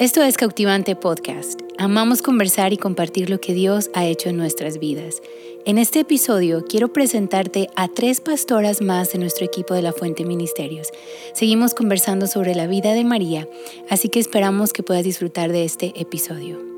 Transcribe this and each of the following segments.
Esto es Cautivante Podcast. Amamos conversar y compartir lo que Dios ha hecho en nuestras vidas. En este episodio quiero presentarte a tres pastoras más de nuestro equipo de la Fuente Ministerios. Seguimos conversando sobre la vida de María, así que esperamos que puedas disfrutar de este episodio.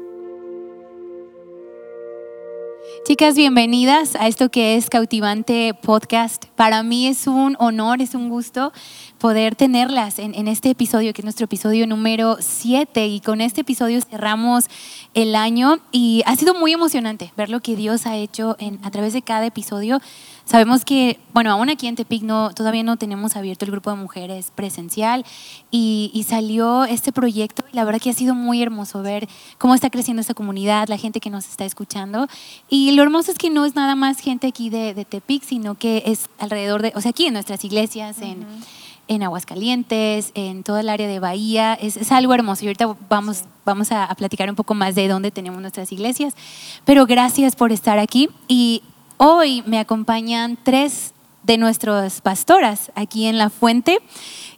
Chicas, bienvenidas a esto que es Cautivante Podcast. Para mí es un honor, es un gusto poder tenerlas en, este episodio, que es nuestro episodio número 7. Y con este episodio cerramos el año y ha sido muy emocionante ver lo que Dios ha hecho a través de cada episodio. Sabemos que, bueno, aún aquí en Tepic no, todavía no tenemos abierto el grupo de mujeres presencial y, y, salió este proyecto y la verdad que ha sido muy hermoso ver cómo está creciendo esta comunidad, la gente que nos está escuchando. Y lo hermoso es que no es nada más gente aquí de, de Tepic, sino que es alrededor de, o sea, aquí en nuestras iglesias, en en Aguascalientes, en todo el área de Bahía. Es, algo hermoso y ahorita vamos, vamos a, platicar un poco más de dónde tenemos nuestras iglesias. Pero gracias por estar aquí y hoy me acompañan tres de nuestras pastoras aquí en La Fuente.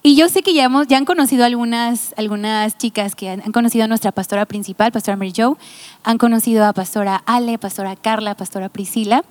Y yo sé que ya, hemos, ya han conocido algunas, algunas chicas que han, conocido a nuestra pastora principal, pastora Mary Jo, han conocido a pastora Ale, pastora Carla, pastora Priscila,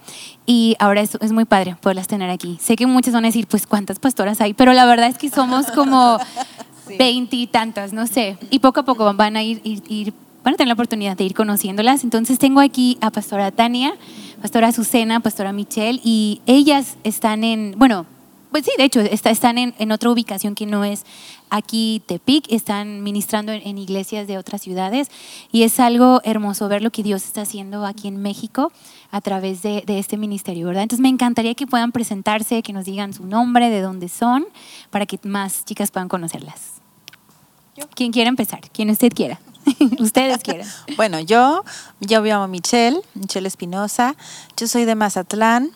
y ahora es, es muy padre poderlas tener aquí. Sé que muchas van a decir, pues, ¿cuántas pastoras hay? Pero la verdad es que somos como veintitantas, no sé, y poco a poco van a ir, ir, ir, van a tener la oportunidad de ir conociéndolas. Entonces tengo aquí a pastora Tania, pastora Azucena, pastora Michelle, y ellas están en, bueno, pues sí, de hecho, están en, otra ubicación que no es aquí Tepic, están ministrando en, iglesias de otras ciudades y es algo hermoso ver lo que Dios está haciendo aquí en México a través de, este ministerio, ¿verdad? Entonces me encantaría que puedan presentarse, que nos digan su nombre, de dónde son, para que más chicas puedan conocerlas. ¿Quién quiere empezar? Quien usted quiera. Ustedes quieran. Bueno, yo, yo me llamo Michelle, Michelle Espinosa. Yo soy de Mazatlán.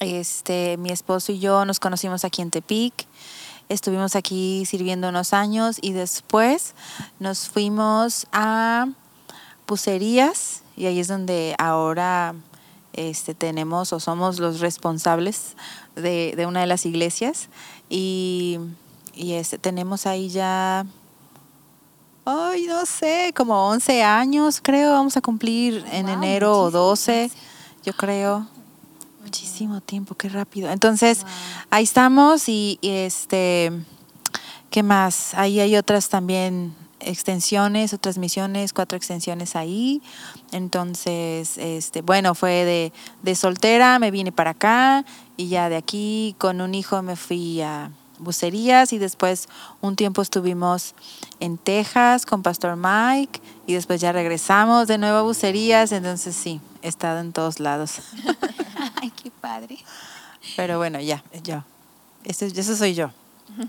Este, mi esposo y yo nos conocimos aquí en Tepic. Estuvimos aquí sirviendo unos años y después nos fuimos a Pucerías y ahí es donde ahora este, tenemos o somos los responsables de, una de las iglesias y, este, tenemos ahí ya, ay, no sé, como 11 años creo, vamos a cumplir en enero o 12, yo creo. Muchísimo tiempo, qué rápido. Entonces, ahí estamos y, este, ¿qué más? Ahí hay otras también extensiones, otras misiones, cuatro extensiones ahí. Entonces, este, bueno, fue de, de soltera, me vine para acá y ya de aquí con un hijo me fui a bucerías y después un tiempo estuvimos en Texas con Pastor Mike y después ya regresamos de nuevo a bucerías, entonces sí, he estado en todos lados. Ay, qué padre. Pero bueno, ya, yo. Eso, eso soy yo.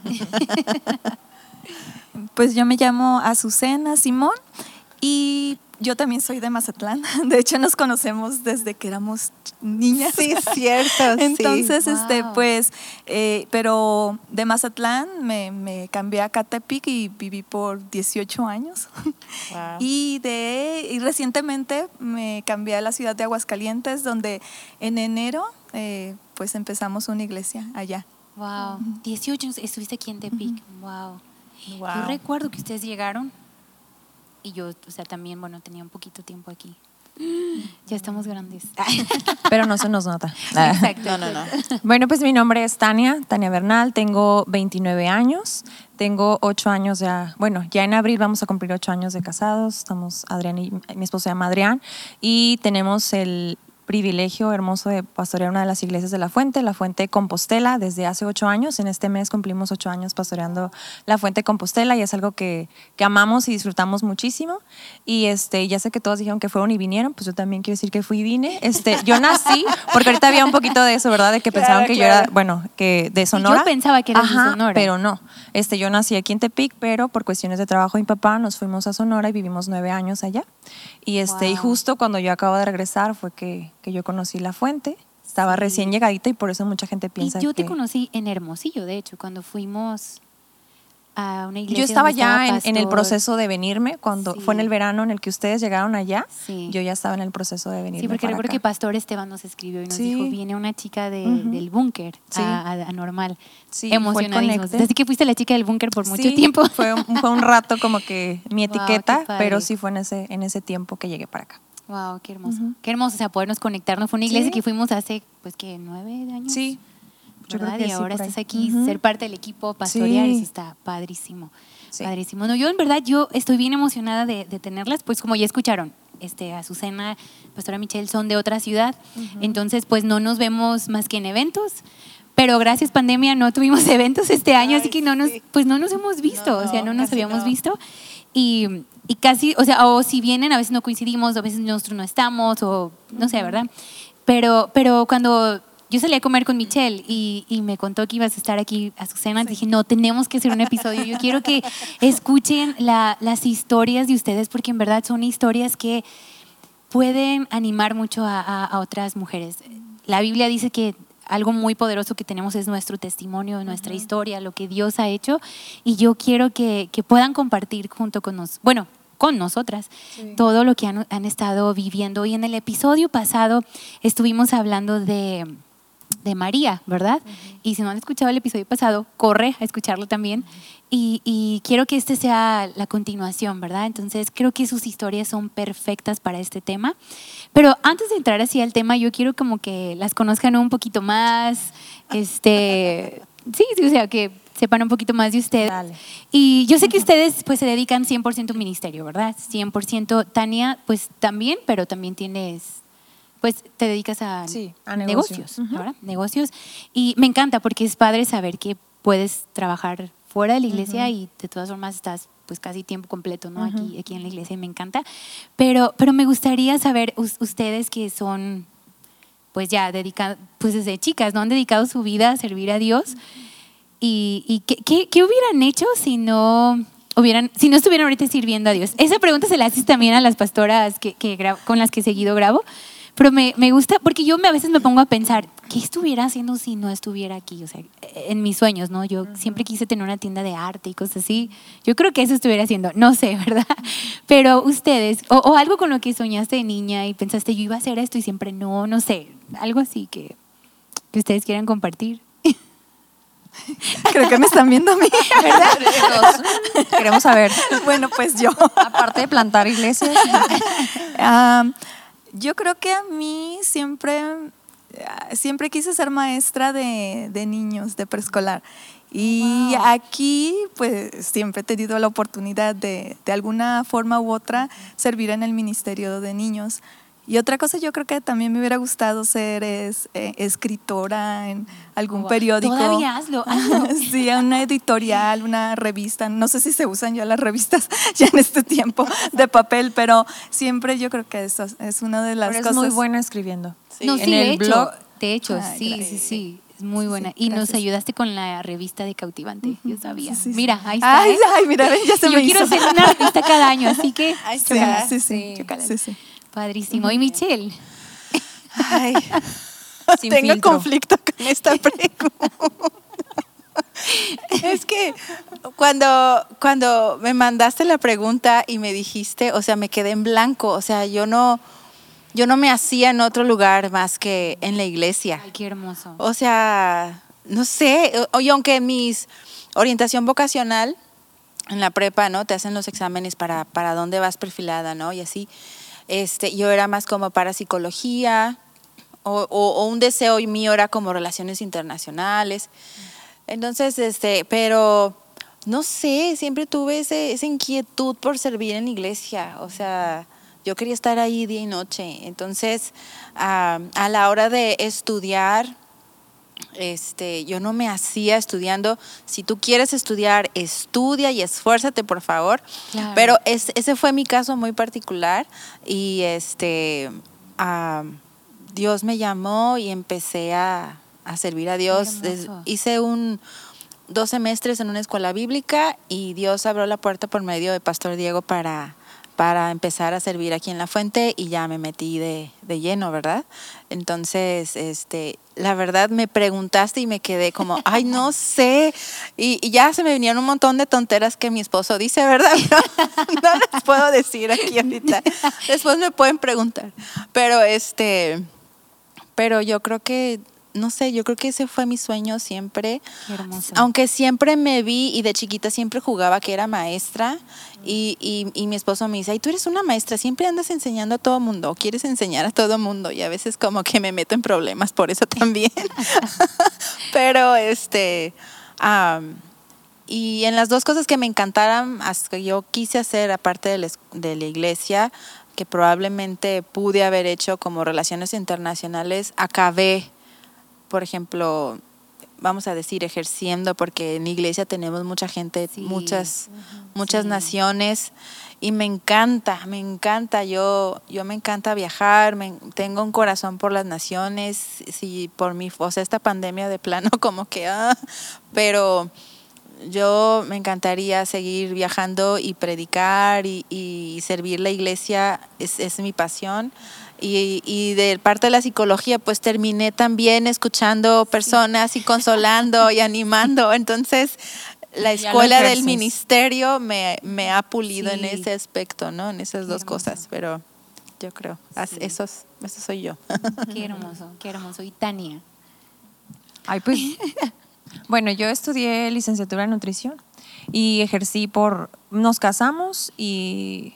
pues yo me llamo Azucena Simón y yo también soy de Mazatlán. De hecho, nos conocemos desde que éramos niñas. Sí, es cierto. Entonces, este, pues, eh, pero de Mazatlán me, me, cambié a Catepic y viví por 18 años. Y de y recientemente me cambié a la ciudad de Aguascalientes, donde en enero, eh, pues, empezamos una iglesia allá. Wow. 18 años estuviste aquí en Tepic. wow. wow. Yo recuerdo que ustedes llegaron y yo, o sea, también, bueno, tenía un poquito tiempo aquí. Ya estamos grandes. Pero no se nos nota. Exacto. No, no, no. Bueno, pues mi nombre es Tania, Tania Bernal, tengo 29 años, tengo 8 años ya, bueno, ya en abril vamos a cumplir 8 años de casados, estamos Adrián y mi esposo se llama Adrián, y tenemos el privilegio hermoso de pastorear una de las iglesias de La Fuente, La Fuente Compostela, desde hace ocho años. En este mes cumplimos ocho años pastoreando La Fuente Compostela y es algo que, que, amamos y disfrutamos muchísimo. Y este, ya sé que todos dijeron que fueron y vinieron, pues yo también quiero decir que fui y vine. Este, yo nací, porque ahorita había un poquito de eso, ¿verdad? De que pensaban que yo era, bueno, que de Sonora. Yo pensaba que era de Sonora. Pero no. Este, yo nací aquí en Tepic, pero por cuestiones de trabajo mi papá nos fuimos a Sonora y vivimos nueve años allá. Y, este, y justo cuando yo acabo de regresar fue que, que yo conocí La Fuente. Estaba recién llegadita y por eso mucha gente piensa y yo te conocí en Hermosillo, de hecho, cuando fuimos a una iglesia. Yo estaba ya en, en el proceso de venirme, cuando Sí. fue en el verano en el que ustedes llegaron allá, Sí. yo ya estaba en el proceso de venirme Sí, porque recuerdo acá. que Pastor Esteban nos escribió y nos dijo, viene una chica de- Ujú. del búnker a, a- a Normal. Sí, Emocionadísimos. Así que fuiste la chica del búnker por mucho tiempo. Fue un, fue un rato como que mi Wow, etiqueta, padre. pero sí fue en ese, en ese tiempo que llegué para acá. Wow, qué hermoso. Qué hermoso, o sea, podernos conectarnos. Fue una iglesia Sí. que fuimos hace, pues, que nueve años. Sí, yo creo ¿verdad? que y sí, ahora estás aquí, ser parte del equipo pastoreal, Sí. eso está padrísimo. Sí. Padrísimo. No, yo en verdad, yo estoy bien emocionada de, de tenerlas, pues como ya escucharon, este, Azucena, Pastora Michelle son de otra ciudad, entonces pues no nos vemos más que en eventos. Pero gracias pandemia no tuvimos eventos este año, así que no nos, pues no nos hemos visto, o sea, no nos habíamos visto. Y, y casi, o sea, o si vienen, a veces no coincidimos, a veces nosotros no estamos, o no sé, ¿verdad? Pero, pero cuando yo salí a comer con Michelle y, y me contó que ibas a estar aquí, Azucena, dije, no, tenemos que hacer un episodio. Yo quiero que escuchen la- las historias de ustedes, porque en verdad son historias que pueden animar mucho a, a- a otras mujeres. La Biblia dice que algo muy poderoso que tenemos es nuestro testimonio, nuestra historia, lo que Dios ha hecho, y yo quiero que, que puedan compartir junto con nos, bueno, con nosotras, todo lo que han, han estado viviendo. Y en el episodio pasado estuvimos hablando de, de María, ¿verdad? Y si no han escuchado el episodio pasado, corre a escucharlo también. Y, y quiero que este sea la continuación, ¿verdad? Entonces creo que sus historias son perfectas para este tema. Pero antes de entrar así al tema, yo quiero como que las conozcan un poquito más, este, sí, sí, o sea, que sepan un poquito más de ustedes. Dale. Y yo sé que ustedes pues se dedican 100% al ministerio, ¿verdad? 100%. Tania, pues también, pero también tienes, pues te dedicas a, Sí, a negocio. negocios, Ujú. ¿verdad? Negocios. Y me encanta porque es padre saber que puedes trabajar fuera de la iglesia y de todas formas estás pues casi tiempo completo, ¿no? Aquí, aquí en la iglesia y me encanta. Pero, pero me gustaría saber, us- ustedes que son pues ya dedicados, pues desde chicas, ¿no? Han dedicado su vida a servir a Dios. ¿Y, y qué, qué- qué hubieran hecho si no, hubieran, si no estuvieran ahorita sirviendo a Dios? Esa pregunta se la haces también a las pastoras que, que gra- con las que seguido grabo. Pero me, me gusta, porque yo me, a veces me pongo a pensar, ¿qué estuviera haciendo si no estuviera aquí? O sea, en mis sueños, ¿no? Yo siempre quise tener una tienda de arte y cosas así. Yo creo que eso estuviera haciendo, no sé, ¿verdad? Pero ustedes, o, o algo con lo que soñaste de niña y pensaste, yo iba a hacer esto y siempre no, no sé, algo así que, que ustedes quieran compartir. Creo que me están viendo a mí. Todos Queremos saber, bueno, pues yo. aparte de plantar iglesias, Ah, yo creo que a mí siempre, ah, siempre quise ser maestra de, de niños, de preescolar. Y aquí, pues, siempre he tenido la oportunidad de, de alguna forma u otra, servir en el Ministerio de Niños. Y otra cosa yo creo que también me hubiera gustado ser es eh, escritora en algún Wow. periódico. Todavía hazlo, hazlo. Sí, una editorial, una revista. No sé si se usan ya las revistas ya en este tiempo de papel, pero siempre yo creo que eso es una de las pero es cosas. muy buena escribiendo. No, En sí, de el hecho, blog. de hecho, Ay, sí, sí, gracias. sí, es muy Sí, buena. sí, y nos ayudaste con la revista de Cautivante, yo sabía. Sí, sí, sí. Mira, ahí está. Ay, ¿eh? ay, mira, ya se yo me quiero hizo. hacer una revista cada año, así que Sí, chócala. sí, sí, sí, sí. Padrísimo. Y Michelle, Ay, Sin tengo filtro. conflicto con esta pregunta. es que cuando, cuando me mandaste la pregunta y me dijiste, o sea, me quedé en blanco, o sea, yo no, yo no me hacía en otro lugar más que en la iglesia. ay, qué hermoso. O sea, no sé, y aunque mis orientación vocacional en la prepa, ¿no? Te hacen los exámenes para, para dónde vas perfilada, ¿no? Y así. Este, yo era más como para psicología, o, o- o un deseo mío era como relaciones internacionales. Entonces, este, pero no sé, siempre tuve ese, esa inquietud por servir en la iglesia. O sea, yo quería estar ahí día y noche. Entonces, ah, a la hora de estudiar, este, yo no me hacía estudiando. Si tú quieres estudiar, estudia y esfuérzate, por favor. Claro. Pero es- ese fue mi caso muy particular y este, ah, Dios me llamó y empecé a, a servir a Dios. Hice un dos semestres en una escuela bíblica y Dios abrió la puerta por medio de Pastor Diego para para empezar a servir aquí en la fuente y ya me metí de, de, lleno, ¿verdad? Entonces, este, la verdad me preguntaste y me quedé como, ay, no sé. Y, ya se me vinieron un montón de tonteras que mi esposo dice, ¿verdad? No, no les puedo decir aquí ahorita. Después me pueden preguntar. Pero este, pero yo creo que no sé, yo creo que ese fue mi sueño siempre. Aunque siempre me vi y de chiquita siempre jugaba que era maestra y, y, mi esposo me dice, ay, tú eres una maestra, siempre andas enseñando a todo mundo quieres enseñar a todo mundo y a veces como que me meto en problemas por eso también. Pero este, y en las dos cosas que me encantaran, que yo quise hacer aparte de de la iglesia, que probablemente pude haber hecho como relaciones internacionales, acabé por ejemplo, vamos a decir, ejerciendo, porque en iglesia tenemos mucha gente, muchas, muchas naciones, y me encanta, me encanta, yo, yo me encanta viajar, me, tengo un corazón por las naciones, si por mi, o sea, esta pandemia de plano como que, ah, pero yo me encantaría seguir viajando y predicar y, y servir la iglesia, es, es mi pasión y, de parte de la psicología, pues terminé también escuchando personas y consolando y animando. Entonces, la escuela del ministerio me, ha pulido en ese aspecto, ¿no? En esas dos cosas, pero yo creo, eso, eso soy yo. Qué hermoso, qué hermoso. Y Tania. Ay, pues, bueno, yo estudié licenciatura en nutrición y ejercí por, nos casamos y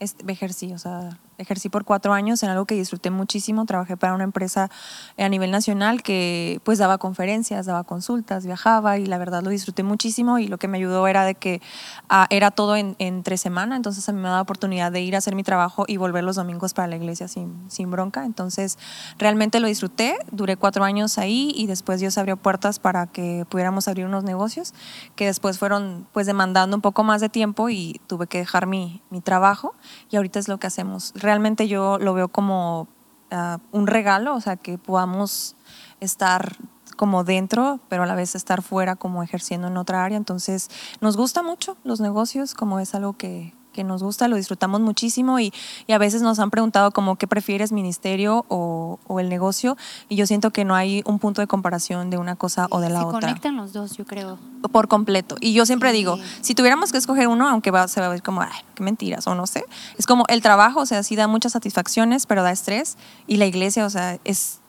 ejercí, o sea, ejercí por cuatro años en algo que disfruté muchísimo. Trabajé para una empresa a nivel nacional que pues daba conferencias, daba consultas, viajaba y la verdad lo disfruté muchísimo y lo que me ayudó era de que ah, era todo en, en, tres semanas, entonces a mí me daba oportunidad de ir a hacer mi trabajo y volver los domingos para la iglesia sin, sin bronca. Entonces realmente lo disfruté, duré cuatro años ahí y después Dios abrió puertas para que pudiéramos abrir unos negocios que después fueron pues demandando un poco más de tiempo y tuve que dejar mi, mi trabajo y ahorita es lo que hacemos realmente yo lo veo como ah, un regalo, o sea, que podamos estar como dentro, pero a la vez estar fuera como ejerciendo en otra área. Entonces, nos gusta mucho los negocios, como es algo que, que nos gusta, lo disfrutamos muchísimo y, y, a veces nos han preguntado como qué prefieres, ministerio o, o, el negocio y yo siento que no hay un punto de comparación de una cosa o de la otra. Se conectan los dos, yo creo. Por completo. Y yo siempre digo, si tuviéramos que escoger uno, aunque va, se va a ver como, ay, qué mentiras o no sé, es como el trabajo, o sea, sí da muchas satisfacciones, pero da estrés y la iglesia, o sea, es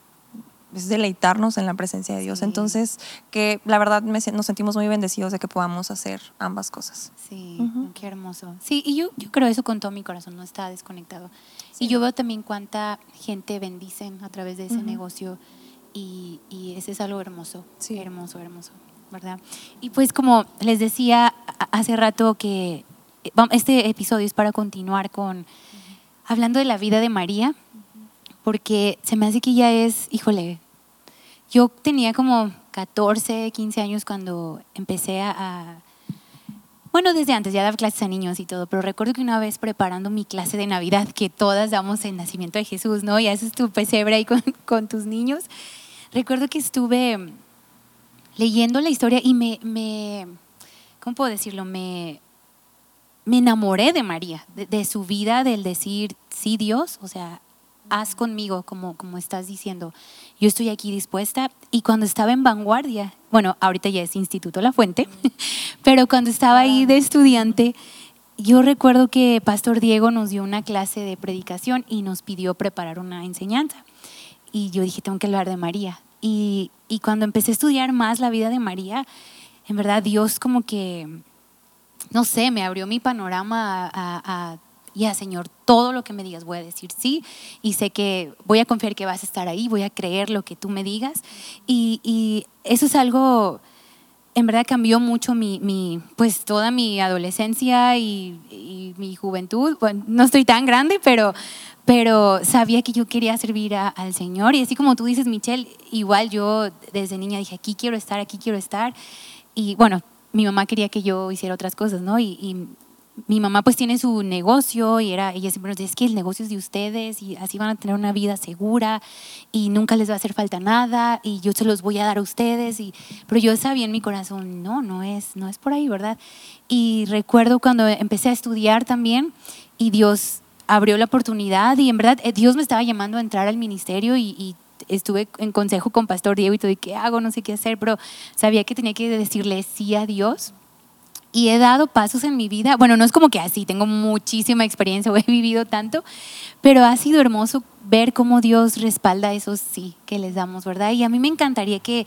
es deleitarnos en la presencia de Dios. Entonces, que la verdad nos sentimos muy bendecidos de que podamos hacer ambas cosas. Sí, qué hermoso. Sí, y yo, yo creo eso con todo mi corazón, no está desconectado. Y yo veo también cuánta gente bendicen a través de ese negocio y, y ese es algo hermoso, sí. hermoso, hermoso, ¿verdad? Y pues como les decía hace rato que eh, este episodio es para continuar con, hablando de la vida de María, porque se me hace que ya es, híjole, yo tenía como 14, 15 años cuando empecé a, bueno, desde antes ya daba clases a niños y todo, pero recuerdo que una vez preparando mi clase de Navidad, que todas damos el nacimiento de Jesús, ¿no? Y haces tu pesebre ahí con, tus niños. Recuerdo que estuve leyendo la historia y me, me ¿cómo puedo decirlo? Me, me enamoré de María, de, de, su vida, del decir, sí Dios, o sea, haz conmigo, como, como estás diciendo yo estoy aquí dispuesta. Y cuando estaba en vanguardia, bueno, ahorita ya es Instituto La Fuente, pero cuando estaba ahí de estudiante, yo recuerdo que Pastor Diego nos dio una clase de predicación y nos pidió preparar una enseñanza. Y yo dije, tengo que hablar de María. Y, y cuando empecé a estudiar más la vida de María, en verdad Dios como que, no sé, me abrió mi panorama a, a ya Señor, todo lo que me digas voy a decir sí y sé que voy a confiar que vas a estar ahí, voy a creer lo que tú me digas y, eso es algo, en verdad cambió mucho mi, pues toda mi adolescencia y, mi juventud, bueno, no estoy tan grande, pero, pero sabía que yo quería servir al Señor. Y así como tú dices, Michelle, igual yo desde niña dije, aquí quiero estar, aquí quiero estar y bueno, mi mamá quería que yo hiciera otras cosas, ¿no? y mi mamá pues tiene su negocio y era, ella siempre nos decía, es que el negocio es de ustedes y así van a tener una vida segura y nunca les va a hacer falta nada y yo se los voy a dar a ustedes. Y, pero yo sabía en mi corazón, no, no es, no es por ahí, ¿verdad? Y recuerdo cuando empecé a estudiar también y Dios abrió la oportunidad y en verdad eh, Dios me estaba llamando a entrar al ministerio y, y estuve en consejo con Pastor Diego y todo, y qué hago, no sé qué hacer, pero sabía que tenía que decirle sí a Dios y he dado pasos en mi vida. Bueno, no es como que así, tengo muchísima experiencia o he vivido tanto, pero ha sido hermoso ver cómo Dios respalda esos sí que les damos, ¿verdad? Y a mí me encantaría que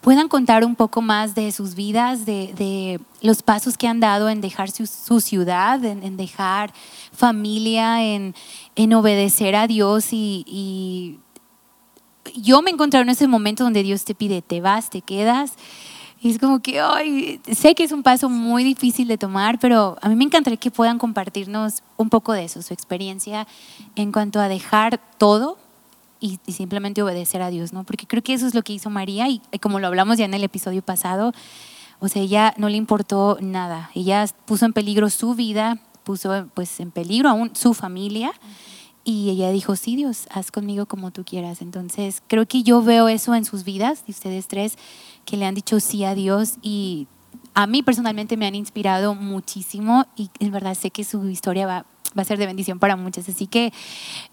puedan contar un poco más de sus vidas, de, los pasos que han dado en dejar su, ciudad, en, dejar familia, en, obedecer a Dios y, y yo me encontré en ese momento donde Dios te pide, te vas, te quedas. Y es como que, ay, sé que es un paso muy difícil de tomar, pero a mí me encantaría que puedan compartirnos un poco de eso, su experiencia en cuanto a dejar todo y, simplemente obedecer a Dios, ¿no? Porque creo que eso es lo que hizo María y, como lo hablamos ya en el episodio pasado, o sea, ella no le importó nada, ella puso en peligro su vida, puso pues en peligro aún su familia. Y ella dijo, sí, Dios, haz conmigo como tú quieras. Entonces, creo que yo veo eso en sus vidas, de ustedes tres, que le han dicho sí a Dios y a mí personalmente me han inspirado muchísimo y en verdad sé que su historia va, va a ser de bendición para muchos. Así que,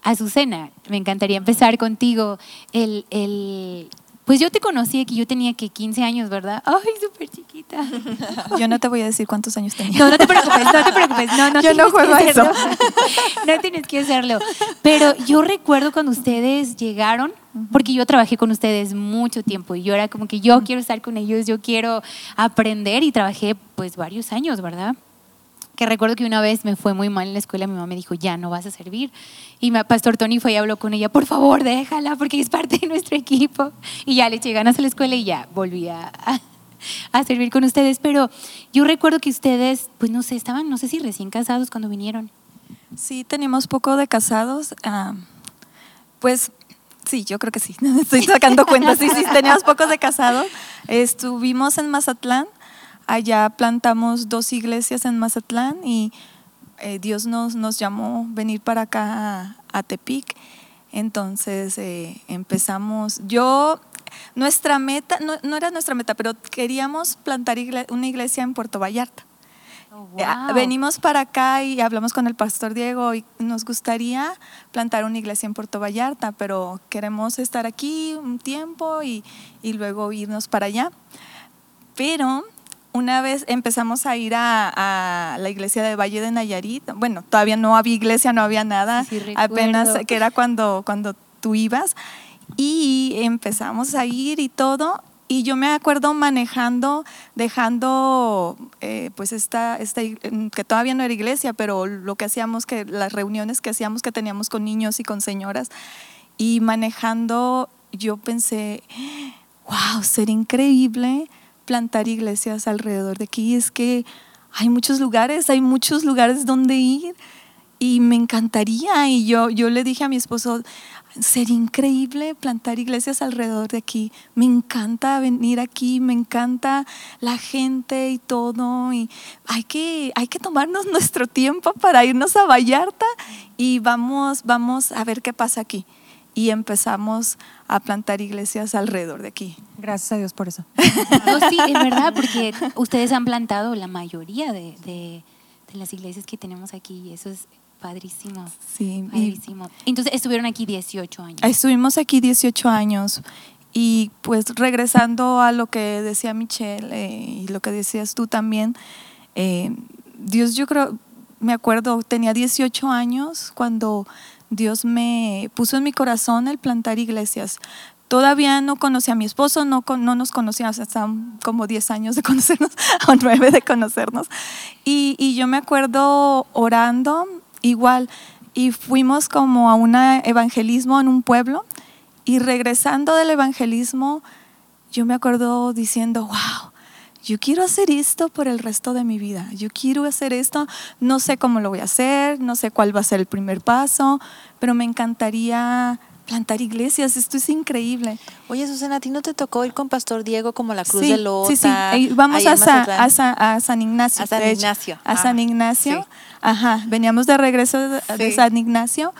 Azucena, me encantaría empezar contigo. El, el, pues yo te conocí aquí, yo tenía que 15 años, ¿verdad? Ay, súper chiquita. Yo no te voy a decir cuántos años tenía. No, no te preocupes, no te preocupes. No, no yo no juego a eso. No tienes que hacerlo. Pero yo recuerdo cuando ustedes llegaron, porque yo trabajé con ustedes mucho tiempo y yo era como que yo quiero estar con ellos, yo quiero aprender y trabajé pues varios años, ¿verdad? Que recuerdo que una vez me fue muy mal en la escuela, mi mamá me dijo, ya no vas a servir. Y mi Pastor Tony fue y habló con ella, por favor, déjala, porque es parte de nuestro equipo. Y ya le eché ganas a la escuela y ya volví a, servir con ustedes. Pero yo recuerdo que ustedes, pues no sé, estaban, no sé si recién casados cuando vinieron. Sí, teníamos poco de casados. Ah, pues sí, yo creo que sí. Estoy sacando cuentas. Sí, sí, teníamos pocos de casados. Estuvimos en Mazatlán Allá plantamos dos iglesias en Mazatlán y eh, Dios nos, nos llamó venir para acá a, Tepic. Entonces eh, empezamos, yo, nuestra meta, no, era nuestra meta, pero queríamos plantar una iglesia en Puerto Vallarta. Oh, eh, venimos para acá y hablamos con el pastor Diego y nos gustaría plantar una iglesia en Puerto Vallarta, pero queremos estar aquí un tiempo y, y luego irnos para allá. Pero una vez empezamos a ir a, la iglesia de Valle de Nayarit. Bueno, todavía no había iglesia, no había nada, apenas que era cuando, cuando tú ibas. Y empezamos a ir y todo. Y yo me acuerdo manejando, dejando, eh, pues esta, esta, que todavía no era iglesia, pero lo que hacíamos, que las reuniones que hacíamos, que teníamos con niños y con señoras. Y manejando, yo pensé, wow, sería increíble plantar iglesias alrededor de aquí. Es que hay muchos lugares, hay muchos lugares donde ir y me encantaría. Y yo, yo le dije a mi esposo, sería increíble plantar iglesias alrededor de aquí. Me encanta venir aquí, me encanta la gente y todo. Y hay que, hay que tomarnos nuestro tiempo para irnos a Vallarta y vamos, vamos a ver qué pasa aquí y empezamos a plantar iglesias alrededor de aquí. Gracias a Dios por eso. No, sí, es verdad, porque ustedes han plantado la mayoría de, de, las iglesias que tenemos aquí y eso es padrísimo. Sí. Padrísimo. Entonces estuvieron aquí 18 años. Estuvimos aquí 18 años y pues regresando a lo que decía Michelle eh, y lo que decías tú también, eh, Dios yo creo, me acuerdo, tenía 18 años cuando Dios me puso en mi corazón el plantar iglesias. Todavía no conocí a mi esposo, no, no nos conocíamos, hasta como 10 años de conocernos, o 9 de conocernos. Y, y yo me acuerdo orando igual, y fuimos como a un evangelismo en un pueblo, y regresando del evangelismo, yo me acuerdo diciendo, wow, yo quiero hacer esto por el resto de mi vida, yo quiero hacer esto, no sé cómo lo voy a hacer, no sé cuál va a ser el primer paso, pero me encantaría plantar iglesias, esto es increíble. Oye, Susana, ¿a ti no te tocó ir con Pastor Diego como la Cruz sí, de Lota? Sí, sí, vamos a, Sa- a Sa- a San Ignacio. A San de hecho. Ignacio. A Ah, San Ignacio. sí. Ajá, veníamos de regreso de, de Sí. San Ignacio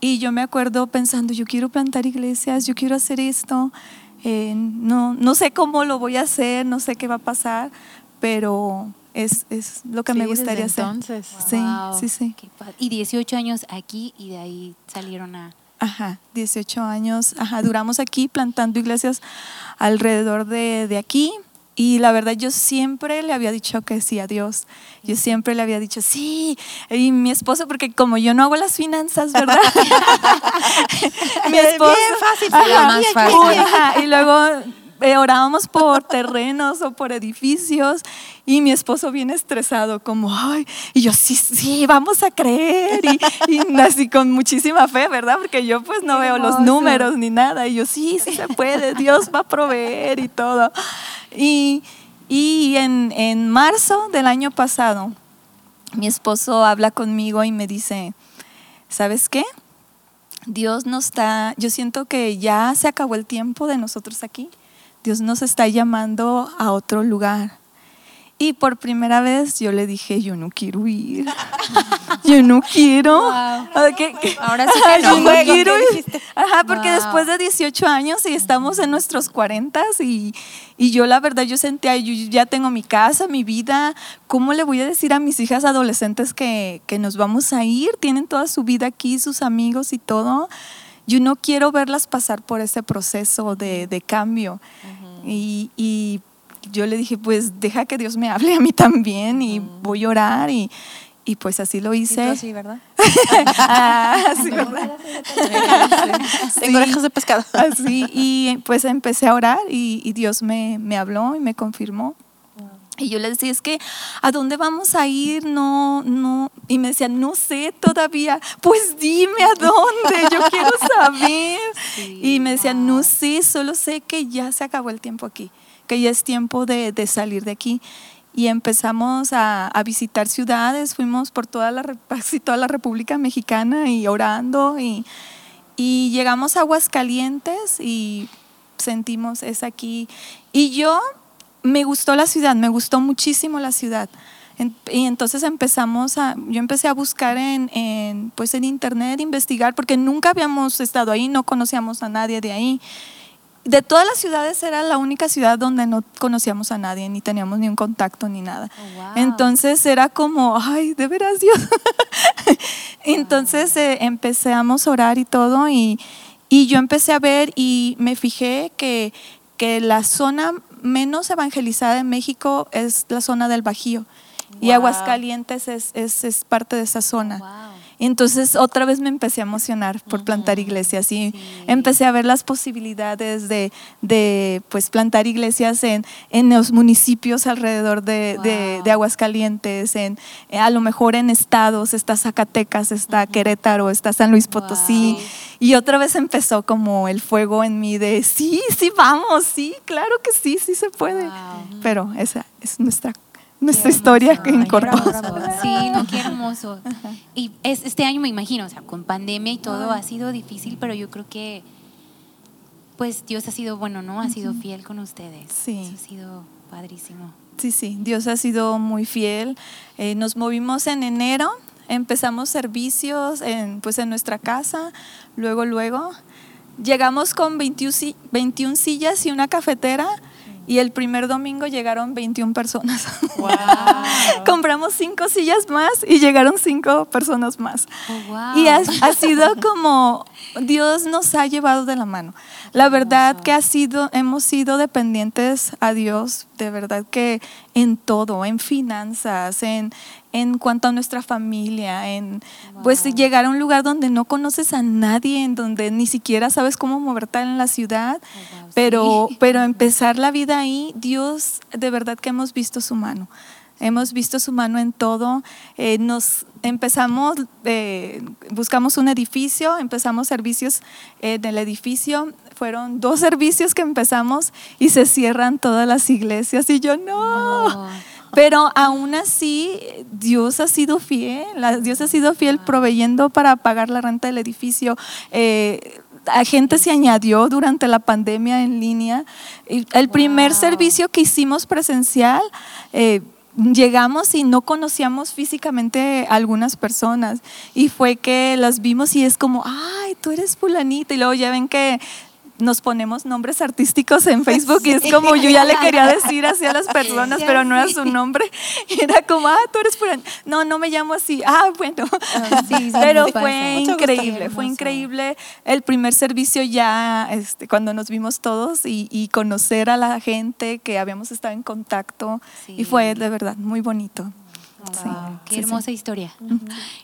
y yo me acuerdo pensando, yo quiero plantar iglesias, yo quiero hacer esto, eh, no, no sé cómo lo voy a hacer, no sé qué va a pasar, pero es, es lo que Sí, me desde gustaría hacer. entonces. Sí, Wow, sí. Y 18 años aquí y de ahí salieron a... Ajá, 18 años. Ajá, duramos aquí plantando iglesias alrededor de, de aquí. Y la verdad, yo siempre le había dicho que sí a Dios. Yo siempre le había dicho sí. Y mi esposo, porque como yo no hago las finanzas, ¿verdad? mi esposo. fácil, Ajá, más fácil. uy, ajá, y luego orábamos por terrenos o por edificios y mi esposo bien estresado como ay y yo sí sí vamos a creer y, y así con muchísima fe verdad porque yo pues no veo los números ni nada y yo sí sí se puede Dios va a proveer y todo y, y en, en marzo del año pasado mi esposo habla conmigo y me dice ¿sabes qué? Dios nos está, yo siento que ya se acabó el tiempo de nosotros aquí. Dios nos está llamando a otro lugar. Y por primera vez yo le dije, yo no quiero ir. Yo no quiero. Wow. ¿qué- qué? Ahora sí que Yo no no juego, quiero ¿qué ir. Ajá, porque Wow. después de 18 años y estamos en nuestros 40 y, y yo la verdad yo sentía, yo ya tengo mi casa, mi vida, ¿cómo le voy a decir a mis hijas adolescentes que, que nos vamos a ir? Tienen toda su vida aquí, sus amigos y todo. Yo no quiero verlas pasar por ese proceso de, de cambio. y, y yo le dije, pues deja que Dios me hable a mí también y voy a orar y, y pues así lo Y tú hice. así, ¿verdad? Ah, sí, ¿verdad? Tengo orejas de pescado. Así, y pues empecé a orar y, y Dios me, me habló y me confirmó. Y yo le decía, es que, ¿a dónde vamos a ir? No, no. Y me decía, no sé todavía. Pues dime a dónde, yo quiero saber. y me decía, no sé, solo sé que ya se acabó el tiempo aquí, que ya es tiempo de, de salir de aquí. Y empezamos a, a visitar ciudades, fuimos por toda la, casi toda la República Mexicana y orando y, y llegamos a Aguascalientes y sentimos es aquí. Y yo me gustó la ciudad, me gustó muchísimo la ciudad. En- y entonces empezamos a, yo empecé a buscar en, en, pues en internet, investigar, porque nunca habíamos estado ahí, no conocíamos a nadie de ahí. De todas las ciudades era la única ciudad donde no conocíamos a nadie, ni teníamos ni un contacto ni nada. Oh, wow. Entonces era como, ay, de veras Dios. Entonces eh, empezamos a orar y todo y, y yo empecé a ver y me fijé que, que la zona menos evangelizada de México es la zona del Bajío y. Aguascalientes es, es, es parte de esa zona. Wow. Entonces otra vez me empecé a emocionar por plantar iglesias y empecé a ver las posibilidades de, de, pues plantar iglesias en, en los municipios alrededor de, de- Wow. de Aguascalientes, en, eh, a lo mejor en estados, está Zacatecas, está Querétaro, está San Luis Potosí. Wow. Y otra vez empezó como el fuego en mí de sí, sí, vamos, sí, claro que sí, sí se puede. Wow. Pero esa es nuestra, nuestra historia que Ay, incorporó. Sí, no, qué hermoso. Y es, este año me imagino, o sea, con pandemia y todo ha sido difícil, pero yo creo que pues Dios ha sido bueno, ¿no? Ha sido fiel con ustedes. Sí. Eso ha sido padrísimo. Sí, sí, Dios ha sido muy fiel. Eh, nos movimos en enero, empezamos servicios en, pues en nuestra casa, luego, luego. Llegamos con 21, si- 21 sillas y una cafetera y el primer domingo llegaron 21 personas. Compramos cinco sillas más y llegaron cinco personas más. Oh, wow. Y ha, ha sido como Dios nos ha llevado de la mano. La verdad que ha sido, hemos sido dependientes a Dios, de verdad que en todo, en finanzas, en, en cuanto a nuestra familia, en pues llegar a un lugar donde no conoces a nadie, en donde ni siquiera sabes cómo moverte en la ciudad, Oh, wow, pero, sí. pero empezar la vida ahí, Dios, de verdad que hemos visto su mano. Hemos visto su mano en todo. Eh, nos empezamos, eh, buscamos un edificio, empezamos servicios en el edificio. Fueron dos servicios que empezamos y se cierran todas las iglesias. Y yo, no. No. Pero aún así, Dios ha sido fiel. Dios ha sido fiel proveyendo para pagar la renta del edificio. eh, gente se añadió durante la pandemia en línea. El primer servicio que hicimos presencial, eh, llegamos y no conocíamos físicamente a algunas personas y fue que las vimos y es como, ay, tú eres fulanita y luego ya ven que nos ponemos nombres artísticos en Facebook y es como yo ya le quería decir así a las personas, pero no era su nombre. Y era como, ah, tú eres. No, no me llamo así. Ah, bueno. Ah, pero fue increíble, fue increíble el primer servicio ya, este, cuando nos vimos todos y, y conocer a la gente que habíamos estado en contacto. Y fue de verdad muy bonito qué hermosa historia.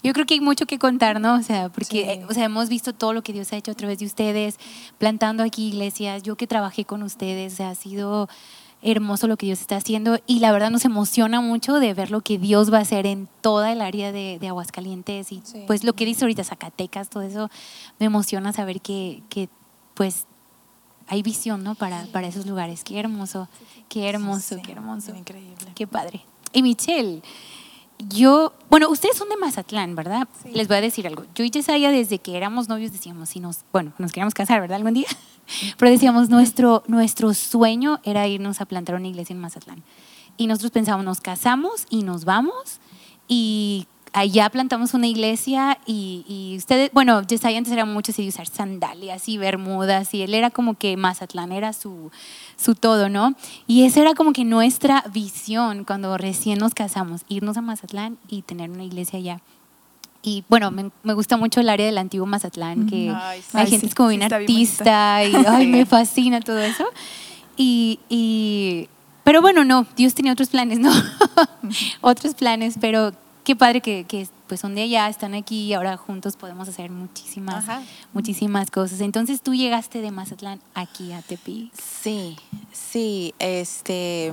Yo creo que hay mucho que contar, ¿no? O sea, porque o sea, hemos visto todo lo que Dios ha hecho a través de ustedes, plantando aquí iglesias, yo que trabajé con ustedes, ha sido hermoso lo que Dios está haciendo y la verdad nos emociona mucho de ver lo que Dios va a hacer en toda el área de, Aguascalientes y pues lo que dice ahorita Zacatecas, todo eso me emociona saber que, que pues hay visión, ¿no? Para, para esos lugares. Qué hermoso, qué hermoso, qué hermoso. Increíble. Qué padre. Y Michelle, yo, bueno, ustedes son de Mazatlán, ¿verdad? Les voy a decir algo. Yo y Yesaya, desde que éramos novios, decíamos, si nos, bueno, nos queríamos casar, ¿verdad? Algún día. Pero decíamos, nuestro, nuestro sueño era irnos a plantar una iglesia en Mazatlán. Y nosotros pensábamos, nos casamos y nos vamos. Y allá plantamos una iglesia y, ustedes, bueno, Yesaya antes era mucho así de usar sandalias y bermudas y él era como que Mazatlán era su, su todo, ¿no? Y esa era como que nuestra visión cuando recién nos casamos, irnos a Mazatlán y tener una iglesia allá. Y bueno, me, gusta mucho el área del antiguo Mazatlán, que hay gente es como bien artista y ay, me fascina todo eso. Y, y, pero bueno, no, Dios tenía otros planes, ¿no? otros planes, pero qué padre que, que, pues son de allá, están aquí y ahora juntos podemos hacer muchísimas, muchísimas cosas. Entonces tú llegaste de Mazatlán aquí a Tepi. Sí, sí, este...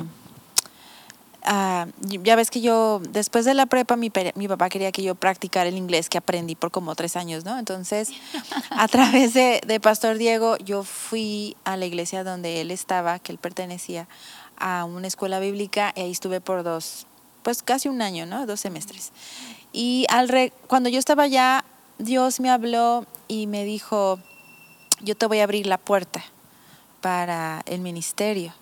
Ah, ya ves que yo, después de la prepa, mi, mi, papá quería que yo practicara el inglés que aprendí por como tres años, ¿no? Entonces, a través de, de Pastor Diego, yo fui a la iglesia donde él estaba, que él pertenecía a una escuela bíblica, y ahí estuve por dos, pues casi un año, ¿no? Dos semestres. Y al cuando yo estaba allá, Dios me habló y me dijo, yo te voy a abrir la puerta para el ministerio,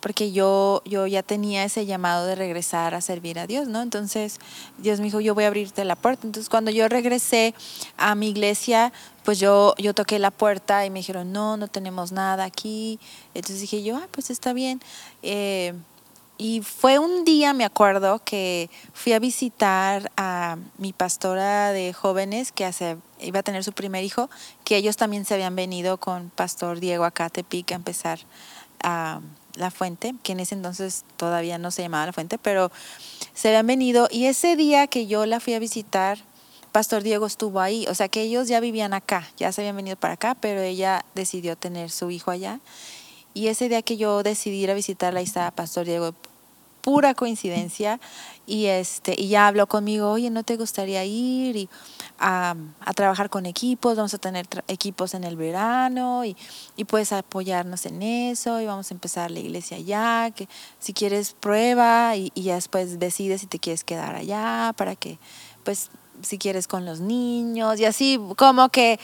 porque yo, yo ya tenía ese llamado de regresar a servir a Dios, ¿no? Entonces Dios me dijo, yo voy a abrirte la puerta. Entonces cuando yo regresé a mi iglesia, pues yo, yo toqué la puerta y me dijeron, no, no tenemos nada aquí. Entonces dije yo, ah, pues está bien. Eh, y fue un día, me acuerdo, que fui a visitar a mi pastora de jóvenes que hace, iba a tener su primer hijo, que ellos también se habían venido con Pastor Diego acá a a empezar a La Fuente, que en ese entonces todavía no se llamaba La Fuente, pero se habían venido. Y ese día que yo la fui a visitar, Pastor Diego estuvo ahí. O sea que ellos ya vivían acá, ya se habían venido para acá, pero ella decidió tener su hijo allá. Y ese día que yo decidí ir a visitarla, ahí estaba Pastor Diego pura coincidencia y este y ya habló conmigo oye no te gustaría ir y, a, trabajar con equipos vamos a tener equipos en el verano y, y, puedes apoyarnos en eso y vamos a empezar la iglesia allá que si quieres prueba y, y ya después decides si te quieres quedar allá para que pues si quieres con los niños y así como que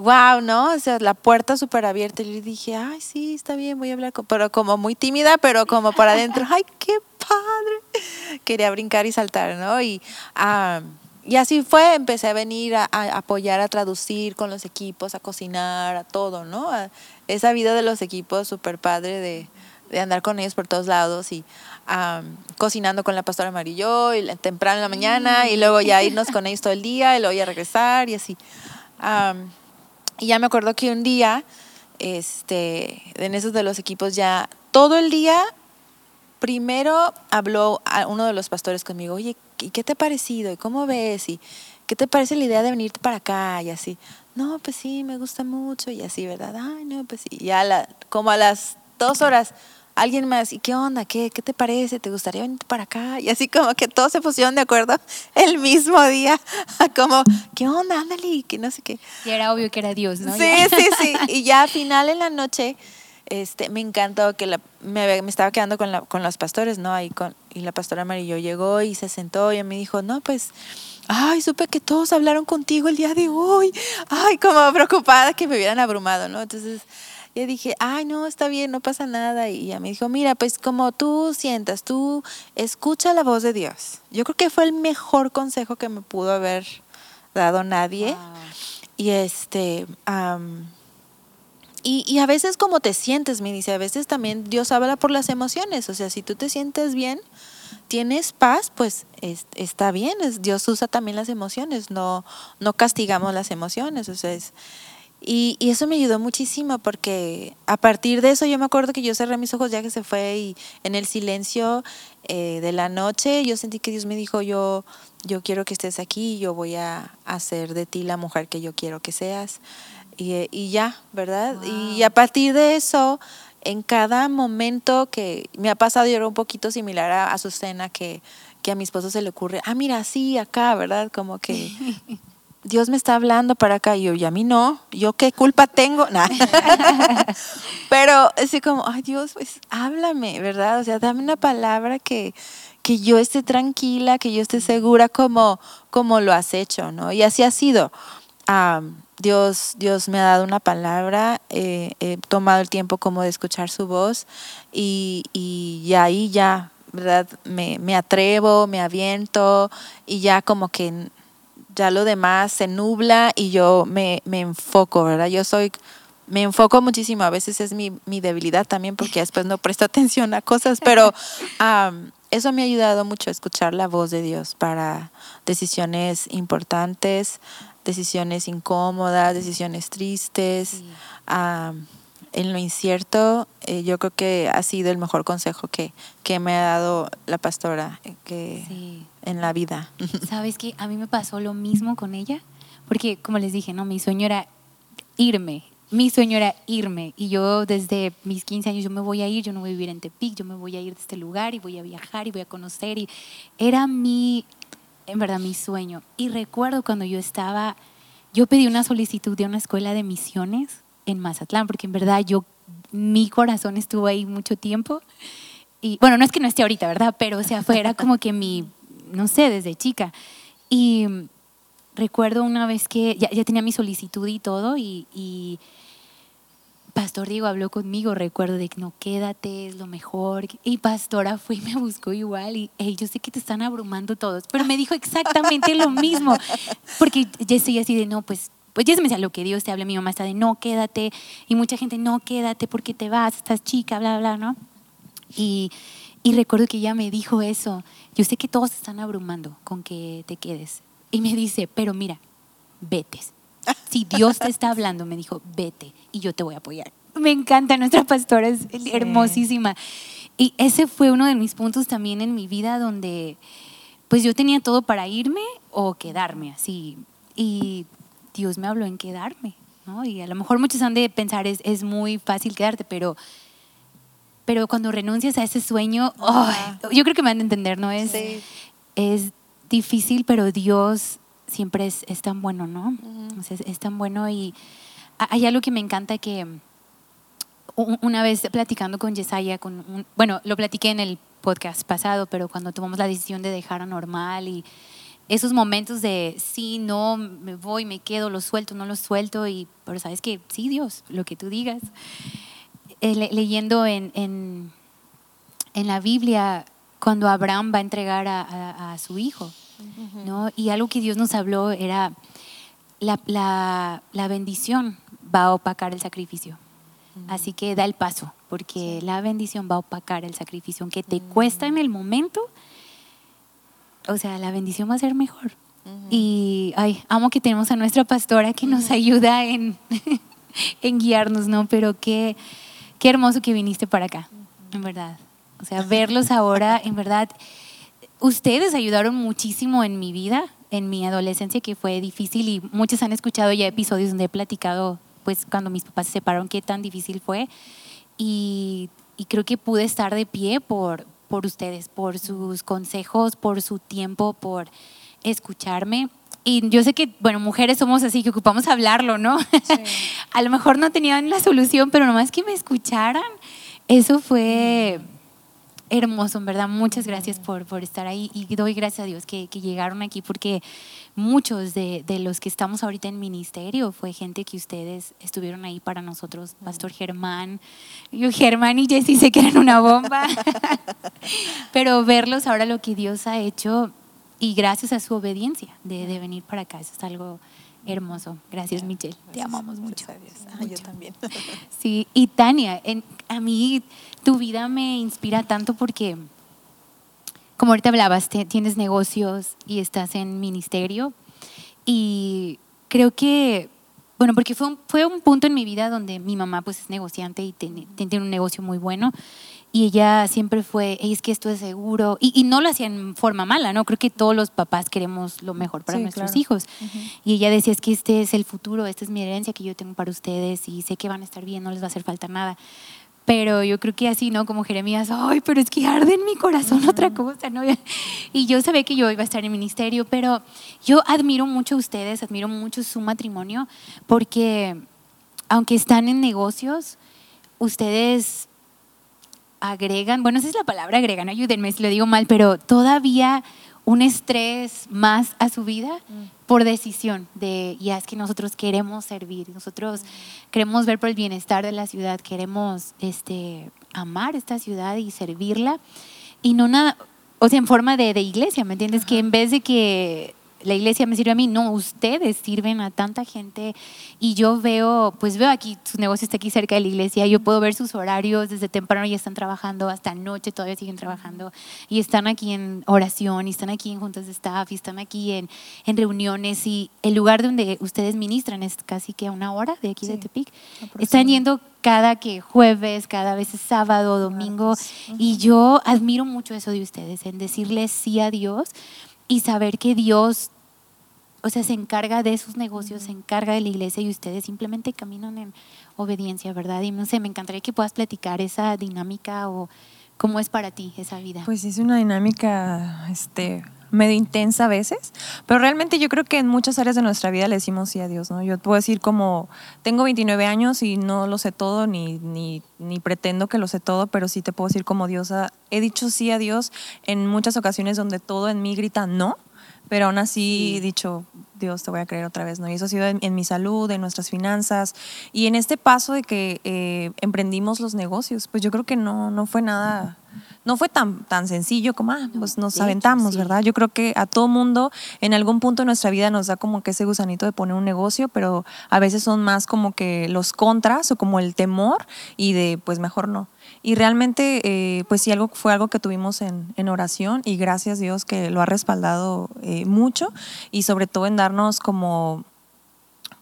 wow, ¿no? O sea, la puerta súper abierta. Y le dije, ay, sí, está bien, voy a hablar, con... pero como muy tímida, pero como para adentro, ay, qué padre. Quería brincar y saltar, ¿no? Y, y así fue, empecé a venir a, apoyar, a traducir con los equipos, a cocinar, a todo, ¿no? esa vida de los equipos súper padre de, andar con ellos por todos lados y cocinando con la pastora Amarillo y temprano en la mañana y luego ya irnos con ellos todo el día y luego ya regresar y así. Y ya me acuerdo que un día, este, en esos de los equipos ya, todo el día, primero habló a uno de los pastores conmigo, oye, ¿y qué te ha parecido? ¿Y cómo ves? ¿Y qué te parece la idea de venirte para acá? Y así, no, pues sí, me gusta mucho y así, ¿verdad? Ay, no, pues sí. Y ya como a las dos horas, alguien más, ¿y qué onda? ¿Qué, ¿Qué te parece? ¿Te gustaría venir para acá? Y así como que todos se pusieron de acuerdo el mismo día, como, ¿qué onda? Ándale, que no sé qué. Y era obvio que era Dios, ¿no? Sí, sí, sí. Y ya al final en la noche, este, me encantó que la, me, me, estaba quedando con, la, con los pastores, ¿no? Ahí con, y la pastora Amarillo llegó y se sentó y me dijo, no, pues ay, supe que todos hablaron contigo el día de hoy. Ay, como preocupada que me hubieran abrumado, ¿no? Entonces, yo dije, ay, no, está bien, no pasa nada. Y ella me dijo, mira, pues como tú sientas, tú escucha la voz de Dios. Yo creo que fue el mejor consejo que me pudo haber dado nadie. Y este, y, y, a veces como te sientes, me dice, a veces también Dios habla por las emociones. O sea, si tú te sientes bien, tienes paz, pues está bien. Dios usa también las emociones, no, no castigamos las emociones. O sea, es, y, y, eso me ayudó muchísimo porque a partir de eso yo me acuerdo que yo cerré mis ojos ya que se fue y en el silencio eh, de la noche yo sentí que Dios me dijo, yo, yo quiero que estés aquí, yo voy a hacer de ti la mujer que yo quiero que seas. Y, y ya, ¿verdad? Y a partir de eso, en cada momento que me ha pasado, yo era un poquito similar a, a Susana, que, que a mi esposo se le ocurre, ah, mira, sí, acá, ¿verdad? Como que Dios me está hablando para acá y yo, y a mí no, yo qué culpa tengo, pero así como, ay Dios, pues háblame, ¿verdad? O sea, dame una palabra que, que yo esté tranquila, que yo esté segura como, como lo has hecho, ¿no? Y así ha sido. Dios, Dios me ha dado una palabra, eh, he tomado el tiempo como de escuchar su voz y, y, ahí ya, ¿verdad? Me, me atrevo, me aviento y ya como que ya lo demás se nubla y yo me, me enfoco, ¿verdad? Yo soy, me enfoco muchísimo, a veces es mi, mi debilidad también porque después no presto atención a cosas, pero eso me ha ayudado mucho a escuchar la voz de Dios para decisiones importantes, decisiones incómodas, decisiones tristes en lo incierto, eh, yo creo que ha sido el mejor consejo que, que me ha dado la pastora eh, que en la vida. Sabes que a mí me pasó lo mismo con ella, porque como les dije, no, mi sueño era irme, mi sueño era irme y yo desde mis 15 años yo me voy a ir, yo no voy a vivir en Tepic, yo me voy a ir de este lugar y voy a viajar y voy a conocer y era mi, en verdad, mi sueño. Y recuerdo cuando yo estaba, yo pedí una solicitud de una escuela de misiones en Mazatlán, porque en verdad yo, mi corazón estuvo ahí mucho tiempo. Y bueno, no es que no esté ahorita, ¿verdad? Pero o sea, fue, era como que mi, no sé, desde chica. Y recuerdo una vez que ya, ya tenía mi solicitud y todo, y, y, Pastor Diego habló conmigo, recuerdo de que no, quédate, es lo mejor. Y Pastora fue y me buscó igual, y hey, yo sé que te están abrumando todos, pero me dijo exactamente lo mismo, porque yo estoy así de, no, pues pues se me decía lo que Dios te habla, mi mamá está de no, quédate, y mucha gente, no, quédate porque te vas, estás chica, bla, bla, ¿no? Y, y recuerdo que ella me dijo eso, yo sé que todos están abrumando con que te quedes. Y me dice, pero mira, vete. Si Dios te está hablando, me dijo, vete y yo te voy a apoyar. Me encanta, nuestra pastora es hermosísima. Y ese fue uno de mis puntos también en mi vida donde pues yo tenía todo para irme o quedarme así. Y Dios me habló en quedarme, ¿no? Y a lo mejor muchos han de pensar, es, es muy fácil quedarte, pero, pero cuando renuncias a ese sueño, yo creo que me van a entender, ¿no? Es, es difícil, pero Dios siempre es, es tan bueno, ¿no? es, tan bueno y hay algo que me encanta que una vez platicando con Yesaya, con bueno, lo platiqué en el podcast pasado, pero cuando tomamos la decisión de dejar a normal y esos momentos de sí, no, me voy, me quedo, lo suelto, no lo suelto, y, pero sabes que sí, Dios, lo que tú digas. Eh, leyendo en, en, en, la Biblia, cuando Abraham va a entregar a, a, su hijo, ¿no? y algo que Dios nos habló era la, la, la bendición va a opacar el sacrificio. Así que da el paso, porque la bendición va a opacar el sacrificio, aunque te cuesta en el momento, o sea, la bendición va a ser mejor. Y, ay, amo que tenemos a nuestra pastora que nos ayuda en, en guiarnos, ¿no? Pero qué, qué hermoso que viniste para acá, en verdad. O sea, verlos ahora, en verdad, ustedes ayudaron muchísimo en mi vida, en mi adolescencia, que fue difícil y muchos han escuchado ya episodios donde he platicado, pues, cuando mis papás se separaron, qué tan difícil fue. Y, y creo que pude estar de pie por, por ustedes, por sus consejos, por su tiempo, por escucharme. Y yo sé que, bueno, mujeres somos así, que ocupamos hablarlo, ¿no? a lo mejor no tenían la solución, pero nomás que me escucharan, eso fue, hermoso, en verdad. Muchas gracias por, por estar ahí y doy gracias a Dios que, que llegaron aquí porque muchos de, de, los que estamos ahorita en ministerio fue gente que ustedes estuvieron ahí para nosotros. Pastor Germán, yo Germán y Jessy sé que eran una bomba, pero verlos ahora lo que Dios ha hecho y gracias a su obediencia de, de venir para acá, eso es algo hermoso. Gracias, Michelle. Te amamos mucho. Ah, yo también. Sí, y Tania, en, a mí tu vida me inspira tanto porque, como ahorita hablabas, tienes negocios y estás en ministerio. Y creo que, bueno, porque fue un, fue un punto en mi vida donde mi mamá pues es negociante y tiene, tiene un negocio muy bueno. Y ella siempre fue, es que esto es seguro. Y, y, no lo hacía en forma mala, ¿no? Creo que todos los papás queremos lo mejor para sí, nuestros claro. hijos. Uh -huh. Y ella decía, es que este es el futuro, esta es mi herencia que yo tengo para ustedes y sé que van a estar bien, no les va a hacer falta nada. Pero yo creo que así, ¿no? Como Jeremías, ay, pero es que arde en mi corazón uh -huh. otra cosa, ¿no? Y yo sabía que yo iba a estar en el ministerio, pero yo admiro mucho a ustedes, admiro mucho su matrimonio, porque aunque están en negocios, ustedes agregan, bueno, esa es la palabra agregan, ayúdenme si lo digo mal, pero todavía un estrés más a su vida mm. por decisión de, ya es que nosotros queremos servir, nosotros mm. queremos ver por el bienestar de la ciudad, queremos este, amar esta ciudad y servirla, y no nada, o sea, en forma de, de iglesia, ¿me entiendes? Ajá. Que en vez de que la iglesia me sirve a mí, no, ustedes sirven a tanta gente. Y yo veo, pues veo aquí, su negocio está aquí cerca de la iglesia, yo puedo ver sus horarios, desde temprano ya están trabajando, hasta noche todavía siguen trabajando. Y están aquí en oración y están aquí en juntas de staff y están aquí en, en reuniones. Y el lugar donde ustedes ministran es casi que a una hora de aquí sí, de Tepic. Están yendo cada que jueves, cada vez es sábado, domingo. Y yo admiro mucho eso de ustedes, en decirles sí a Dios y saber que Dios, o sea, se encarga de sus negocios, se encarga de la iglesia y ustedes simplemente caminan en obediencia, ¿verdad? Y no sé, me encantaría que puedas platicar esa dinámica o cómo es para ti esa vida. Pues es una dinámica, este, medio intensa a veces, pero realmente yo creo que en muchas áreas de nuestra vida le decimos sí a Dios, ¿no? Yo puedo decir como, tengo 29 años y no lo sé todo, ni, ni, ni pretendo que lo sé todo, pero sí te puedo decir como diosa, he dicho sí a Dios en muchas ocasiones donde todo en mí grita no, pero aún así he dicho, Dios, te voy a creer otra vez, ¿no? Y eso ha sido en, en mi salud, en nuestras finanzas y en este paso de que eh, emprendimos los negocios, pues yo creo que no, no fue nada no fue tan, tan sencillo como, ah, pues nos aventamos, sí. ¿verdad? Yo creo que a todo mundo en algún punto de nuestra vida nos da como que ese gusanito de poner un negocio, pero a veces son más como que los contras o como el temor y de, pues mejor no. Y realmente, eh, pues sí, algo, fue algo que tuvimos en, en, oración y gracias Dios que lo ha respaldado eh, mucho y sobre todo en darnos como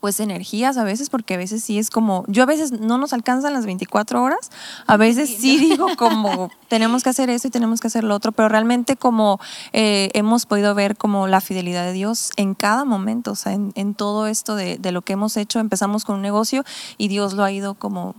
pues energías a veces, porque a veces sí es como, yo a veces no nos alcanzan las 24 horas, a veces sí digo como tenemos que hacer eso y tenemos que hacer lo otro, pero realmente como eh, hemos podido ver como la fidelidad de Dios en cada momento, o sea, en, en todo esto de, de, lo que hemos hecho, empezamos con un negocio y Dios lo ha ido como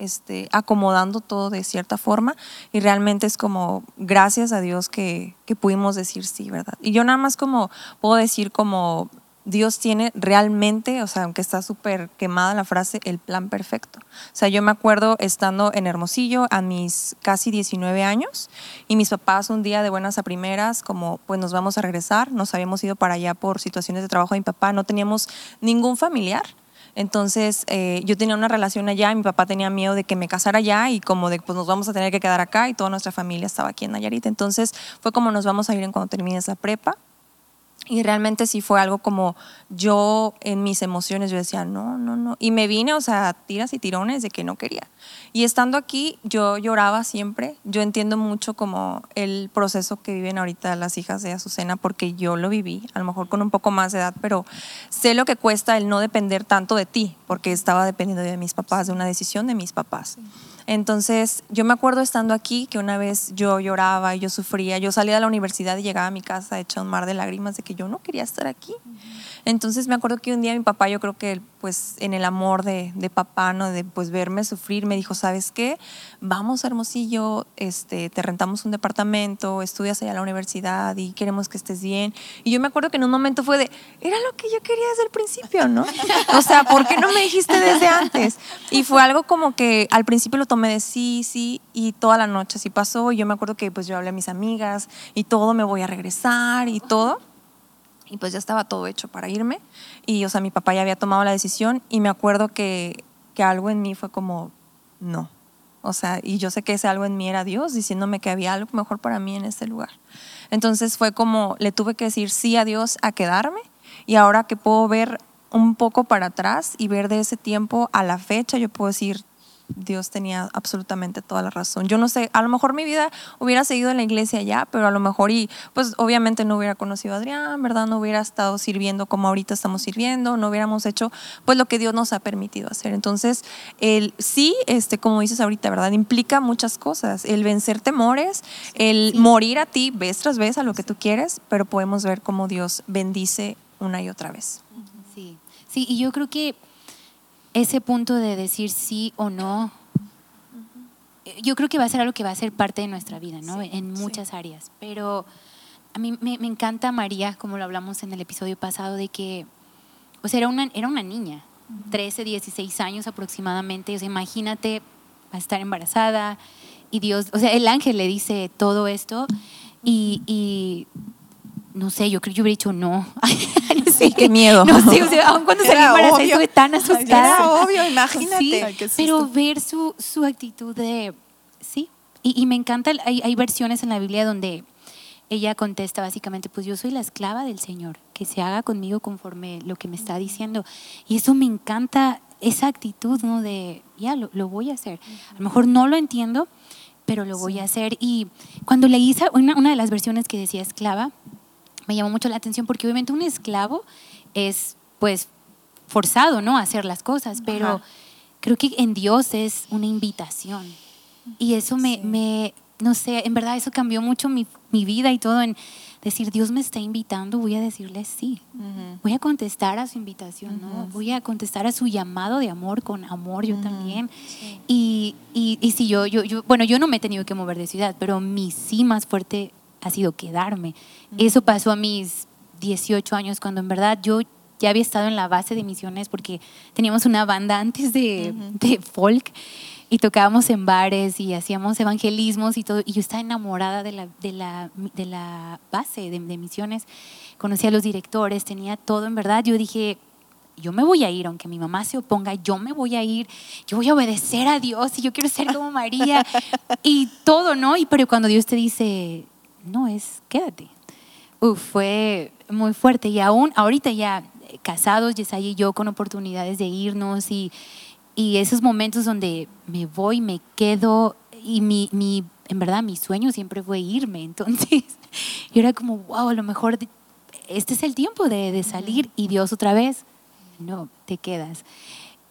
este, acomodando todo de cierta forma y realmente es como gracias a Dios que, que pudimos decir sí, ¿verdad? Y yo nada más como puedo decir como Dios tiene realmente, o sea, aunque está súper quemada la frase, el plan perfecto. O sea, yo me acuerdo estando en Hermosillo a mis casi 19 años y mis papás un día de buenas a primeras, como pues nos vamos a regresar, nos habíamos ido para allá por situaciones de trabajo de mi papá, no teníamos ningún familiar. Entonces eh, yo tenía una relación allá y mi papá tenía miedo de que me casara allá y como de pues nos vamos a tener que quedar acá y toda nuestra familia estaba aquí en Nayarit. Entonces fue como nos vamos a ir en cuando termine esa prepa. Y realmente sí fue algo como yo en mis emociones, yo decía, no, no, no. Y me vine, o sea, tiras y tirones de que no quería. Y estando aquí, yo lloraba siempre. Yo entiendo mucho como el proceso que viven ahorita las hijas de Azucena, porque yo lo viví, a lo mejor con un poco más de edad, pero sé lo que cuesta el no depender tanto de ti, porque estaba dependiendo de mis papás, de una decisión de mis papás. Entonces, yo me acuerdo estando aquí que una vez yo lloraba y yo sufría. Yo salía de la universidad y llegaba a mi casa hecha un mar de lágrimas de que yo no quería estar aquí. Entonces me acuerdo que un día mi papá, yo creo que pues en el amor de, de papá, ¿no? De pues verme sufrir, me dijo, ¿sabes qué? Vamos a Hermosillo, este, te rentamos un departamento, estudias allá a la universidad y queremos que estés bien. Y yo me acuerdo que en un momento fue de, era lo que yo quería desde el principio, ¿no? O sea, ¿por qué no me dijiste desde antes? Y fue algo como que al principio lo tomé de sí, sí, y toda la noche así pasó. Y yo me acuerdo que pues yo hablé a mis amigas y todo, me voy a regresar y todo. Y pues ya estaba todo hecho para irme. Y, o sea, mi papá ya había tomado la decisión y me acuerdo que, que algo en mí fue como, no. O sea, y yo sé que ese algo en mí era Dios diciéndome que había algo mejor para mí en este lugar. Entonces fue como, le tuve que decir sí a Dios a quedarme y ahora que puedo ver un poco para atrás y ver de ese tiempo a la fecha, yo puedo decir, Dios tenía absolutamente toda la razón. Yo no sé, a lo mejor mi vida hubiera seguido en la iglesia ya, pero a lo mejor y pues obviamente no hubiera conocido a Adrián, ¿verdad? No hubiera estado sirviendo como ahorita estamos sirviendo, no hubiéramos hecho pues lo que Dios nos ha permitido hacer. Entonces, el sí, este como dices ahorita, ¿verdad? Implica muchas cosas, el vencer temores, el morir a ti vez tras vez a lo que tú quieres, pero podemos ver cómo Dios bendice una y otra vez. Sí. Sí, y yo creo que ese punto de decir sí o no, yo creo que va a ser algo que va a ser parte de nuestra vida, ¿no? en muchas áreas. Pero a mí me, encanta María, como lo hablamos en el episodio pasado, de que, o sea, era una, era una niña, 13, 16 años aproximadamente. O sea, imagínate, va a estar embarazada y Dios, o sea, el ángel le dice todo esto y, y no sé, yo creo que yo hubiera dicho no. sí, qué miedo. No sé, o sea, aun cuando salí embarazada estuve tan asustada. Era obvio, imagínate. pero ver su, su actitud de, sí, y, y me encanta, hay, hay, versiones en la Biblia donde ella contesta básicamente, pues yo soy la esclava del Señor, que se haga conmigo conforme lo que me está diciendo. Y eso me encanta, esa actitud, ¿no? De, ya, lo, lo voy a hacer. A lo mejor no lo entiendo, pero lo voy a hacer. Y cuando leí una, una de las versiones que decía esclava, me llamó mucho la atención porque obviamente un esclavo es pues forzado, ¿no? A hacer las cosas, pero creo que en Dios es una invitación. Y eso me, me, no sé, en verdad eso cambió mucho mi, mi, vida y todo en decir, Dios me está invitando, voy a decirle sí. Voy a contestar a su invitación, ¿no? Voy a contestar a su llamado de amor con amor, yo también. Y, y, y, si yo, yo, yo, bueno, yo no me he tenido que mover de ciudad, pero mi sí más fuerte ha sido quedarme. Eso pasó a mis 18 años, cuando en verdad yo ya había estado en la base de misiones porque teníamos una banda antes de, folk y tocábamos en bares y hacíamos evangelismos y todo. Y yo estaba enamorada de la, de la, de la base de, de misiones. Conocía a los directores, tenía todo en verdad. Yo dije, yo me voy a ir, aunque mi mamá se oponga, yo me voy a ir, yo voy a obedecer a Dios y yo quiero ser como María y todo, ¿no? Y pero cuando Dios te dice, no es quédate. Uf, fue muy fuerte y aún ahorita ya casados, Yesaya y yo con oportunidades de irnos y, y esos momentos donde me voy, me quedo y mi, mi, en verdad mi sueño siempre fue irme, entonces yo era como, wow, a lo mejor este es el tiempo de, de salir y Dios otra vez, no, te quedas.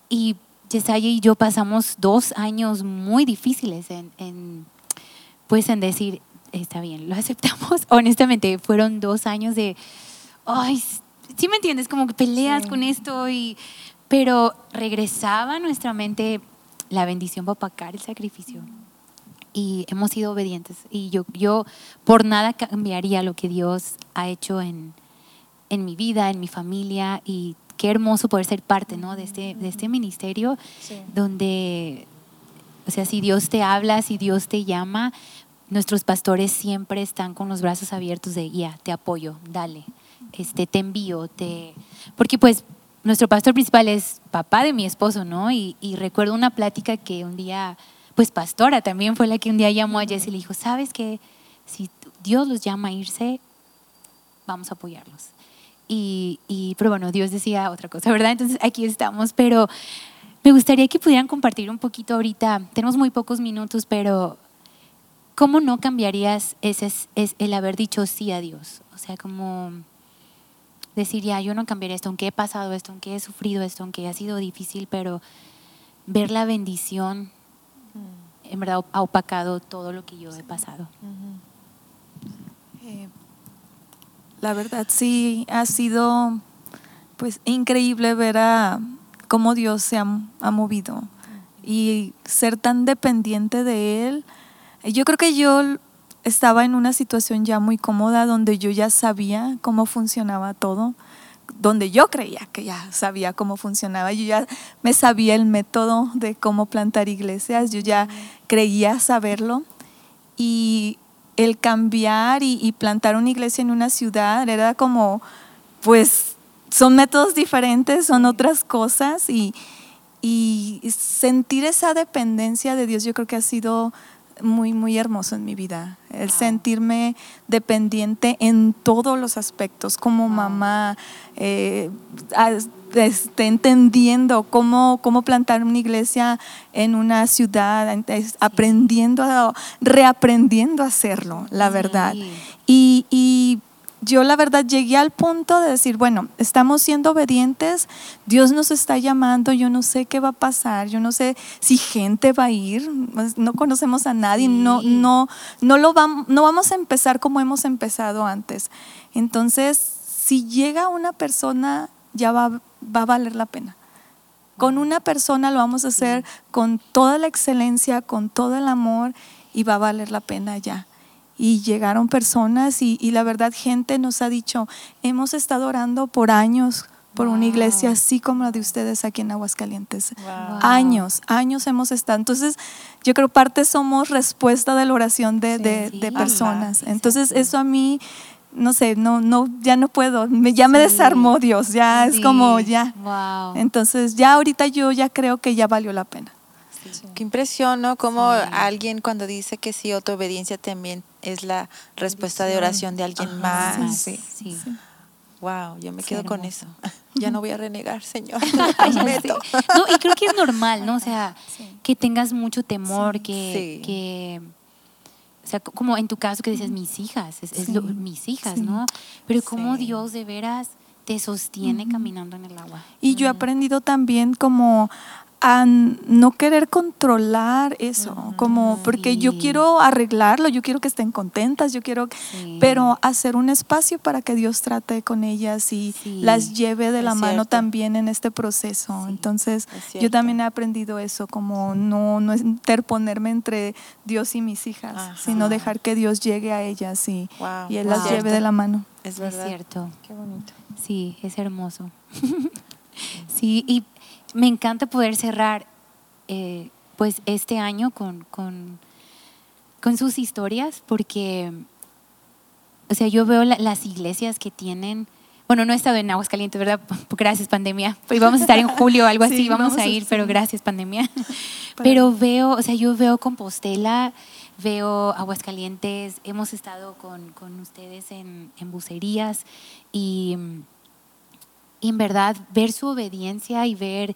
Y Yesaya y yo pasamos dos años muy difíciles en, en pues en decir, está bien, lo aceptamos. Honestamente, fueron dos años de, ay, sí me entiendes, como que peleas con esto, y, pero regresaba a nuestra mente la bendición para pagar el sacrificio. Y hemos sido obedientes. Y yo, yo por nada cambiaría lo que Dios ha hecho en, en mi vida, en mi familia. Y qué hermoso poder ser parte ¿no? de, este, de este ministerio donde, o sea, si Dios te habla, si Dios te llama, nuestros pastores siempre están con los brazos abiertos de, ya, te apoyo, dale, este, te envío, te... Porque pues nuestro pastor principal es papá de mi esposo, ¿no? Y, recuerdo una plática que un día, pues pastora también fue la que un día llamó a Jess y le dijo, ¿sabes qué? Si Dios los llama a irse, vamos a apoyarlos. Y, y, pero bueno, Dios decía otra cosa, ¿verdad? Entonces aquí estamos, pero me gustaría que pudieran compartir un poquito ahorita, tenemos muy pocos minutos, pero ¿cómo no cambiarías ese, es el haber dicho sí a Dios? O sea, como decir, ya, yo no cambiaría esto, aunque he pasado esto, aunque he sufrido esto, aunque ha sido difícil, pero ver la bendición, en verdad, ha opacado todo lo que yo he pasado. Eh, la verdad, sí, ha sido pues increíble ver a cómo Dios se ha, ha movido y ser tan dependiente de Él. Yo creo que yo estaba en una situación ya muy cómoda donde yo ya sabía cómo funcionaba todo, donde yo creía que ya sabía cómo funcionaba, yo ya me sabía el método de cómo plantar iglesias, yo ya creía saberlo. Y el cambiar y, plantar una iglesia en una ciudad era como, pues son métodos diferentes, son otras cosas y, y sentir esa dependencia de Dios yo creo que ha sido muy, muy hermoso en mi vida. El sentirme dependiente en todos los aspectos, como mamá, eh, este, entendiendo cómo, cómo plantar una iglesia en una ciudad, aprendiendo, reaprendiendo a hacerlo, la verdad. Y, y yo la verdad llegué al punto de decir, bueno, estamos siendo obedientes, Dios nos está llamando, yo no sé qué va a pasar, yo no sé si gente va a ir, pues, no conocemos a nadie, no, no, no, lo vamos, no vamos a empezar como hemos empezado antes. Entonces, si llega una persona, ya va, va a valer la pena. Con una persona lo vamos a hacer con toda la excelencia, con todo el amor y va a valer la pena ya y llegaron personas y, la verdad gente nos ha dicho, hemos estado orando por años por una iglesia así como la de ustedes aquí en Aguascalientes. Años, años hemos estado. Entonces, yo creo parte somos respuesta de la oración de, de, personas. Entonces, eso a mí, no sé, no, no, ya no puedo, me, ya me desarmó Dios, ya es como ya. Entonces, ya ahorita yo ya creo que ya valió la pena. Qué impresión, ¿no? Como alguien cuando dice que sí, otra obediencia también es la respuesta de oración de alguien más. Sí, sí. Wow, yo me quedo con eso. Ya no voy a renegar, Señor. no, y creo que es normal, ¿no? O sea, que tengas mucho temor, que, que, o sea, como en tu caso que dices mis hijas, es, mis hijas, ¿no? Pero como Dios de veras te sostiene caminando en el agua. Y yo he aprendido también como a no querer controlar eso, como porque yo quiero arreglarlo, yo quiero que estén contentas, yo quiero, pero hacer un espacio para que Dios trate con ellas y las lleve de la mano también en este proceso. Entonces, yo también he aprendido eso, como no, no interponerme entre Dios y mis hijas, sino dejar que Dios llegue a ellas y, y Él las lleve de la mano. Es, cierto. Qué bonito. Sí, es hermoso. sí, y me encanta poder cerrar eh, pues este año con, con, sus historias porque, o sea, yo veo las iglesias que tienen, bueno, no he estado en Aguascalientes, ¿verdad? Gracias pandemia. Pues vamos a estar en julio, algo así, vamos, a ir, pero gracias pandemia. Pero veo, o sea, yo veo Compostela, veo Aguascalientes, hemos estado con, ustedes en, en bucerías y en verdad ver su obediencia y ver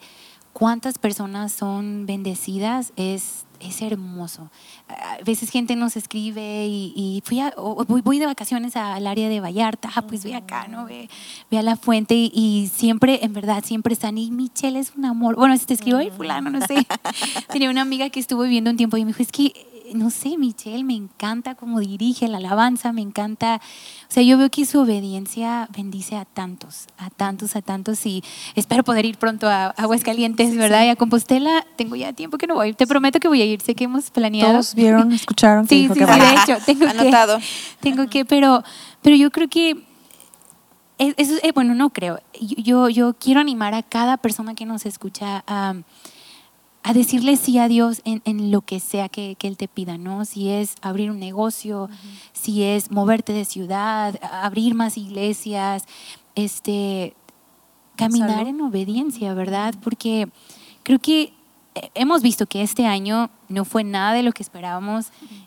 cuántas personas son bendecidas es, es hermoso. A veces gente nos escribe y, fui voy, de vacaciones al área de Vallarta, ah, pues ve acá, ¿no? Ve, ve a la fuente y, siempre, en verdad, siempre están, y Michelle es un amor. Bueno, si te escribo, ay, fulano, no sé. Tenía una amiga que estuvo viviendo un tiempo y me dijo, es que no sé, Michelle, me encanta cómo dirige la alabanza, me encanta, o sea, yo veo que su obediencia bendice a tantos, a tantos, a tantos y espero poder ir pronto a Aguascalientes, ¿verdad? Y a Compostela, tengo ya tiempo que no voy, te prometo que voy a ir, sé que hemos planeado. Todos vieron, escucharon. sí, sí, sí, de hecho, tengo Anotado. que, tengo que, pero, pero yo creo que eso, eh, bueno, no creo. Yo, yo quiero animar a cada persona que nos escucha a a decirle sí a Dios en, lo que sea que, Él te pida, ¿no? Si es abrir un negocio, si es moverte de ciudad, abrir más iglesias, este, caminar en obediencia, ¿verdad? Porque creo que hemos visto que este año no fue nada de lo que esperábamos.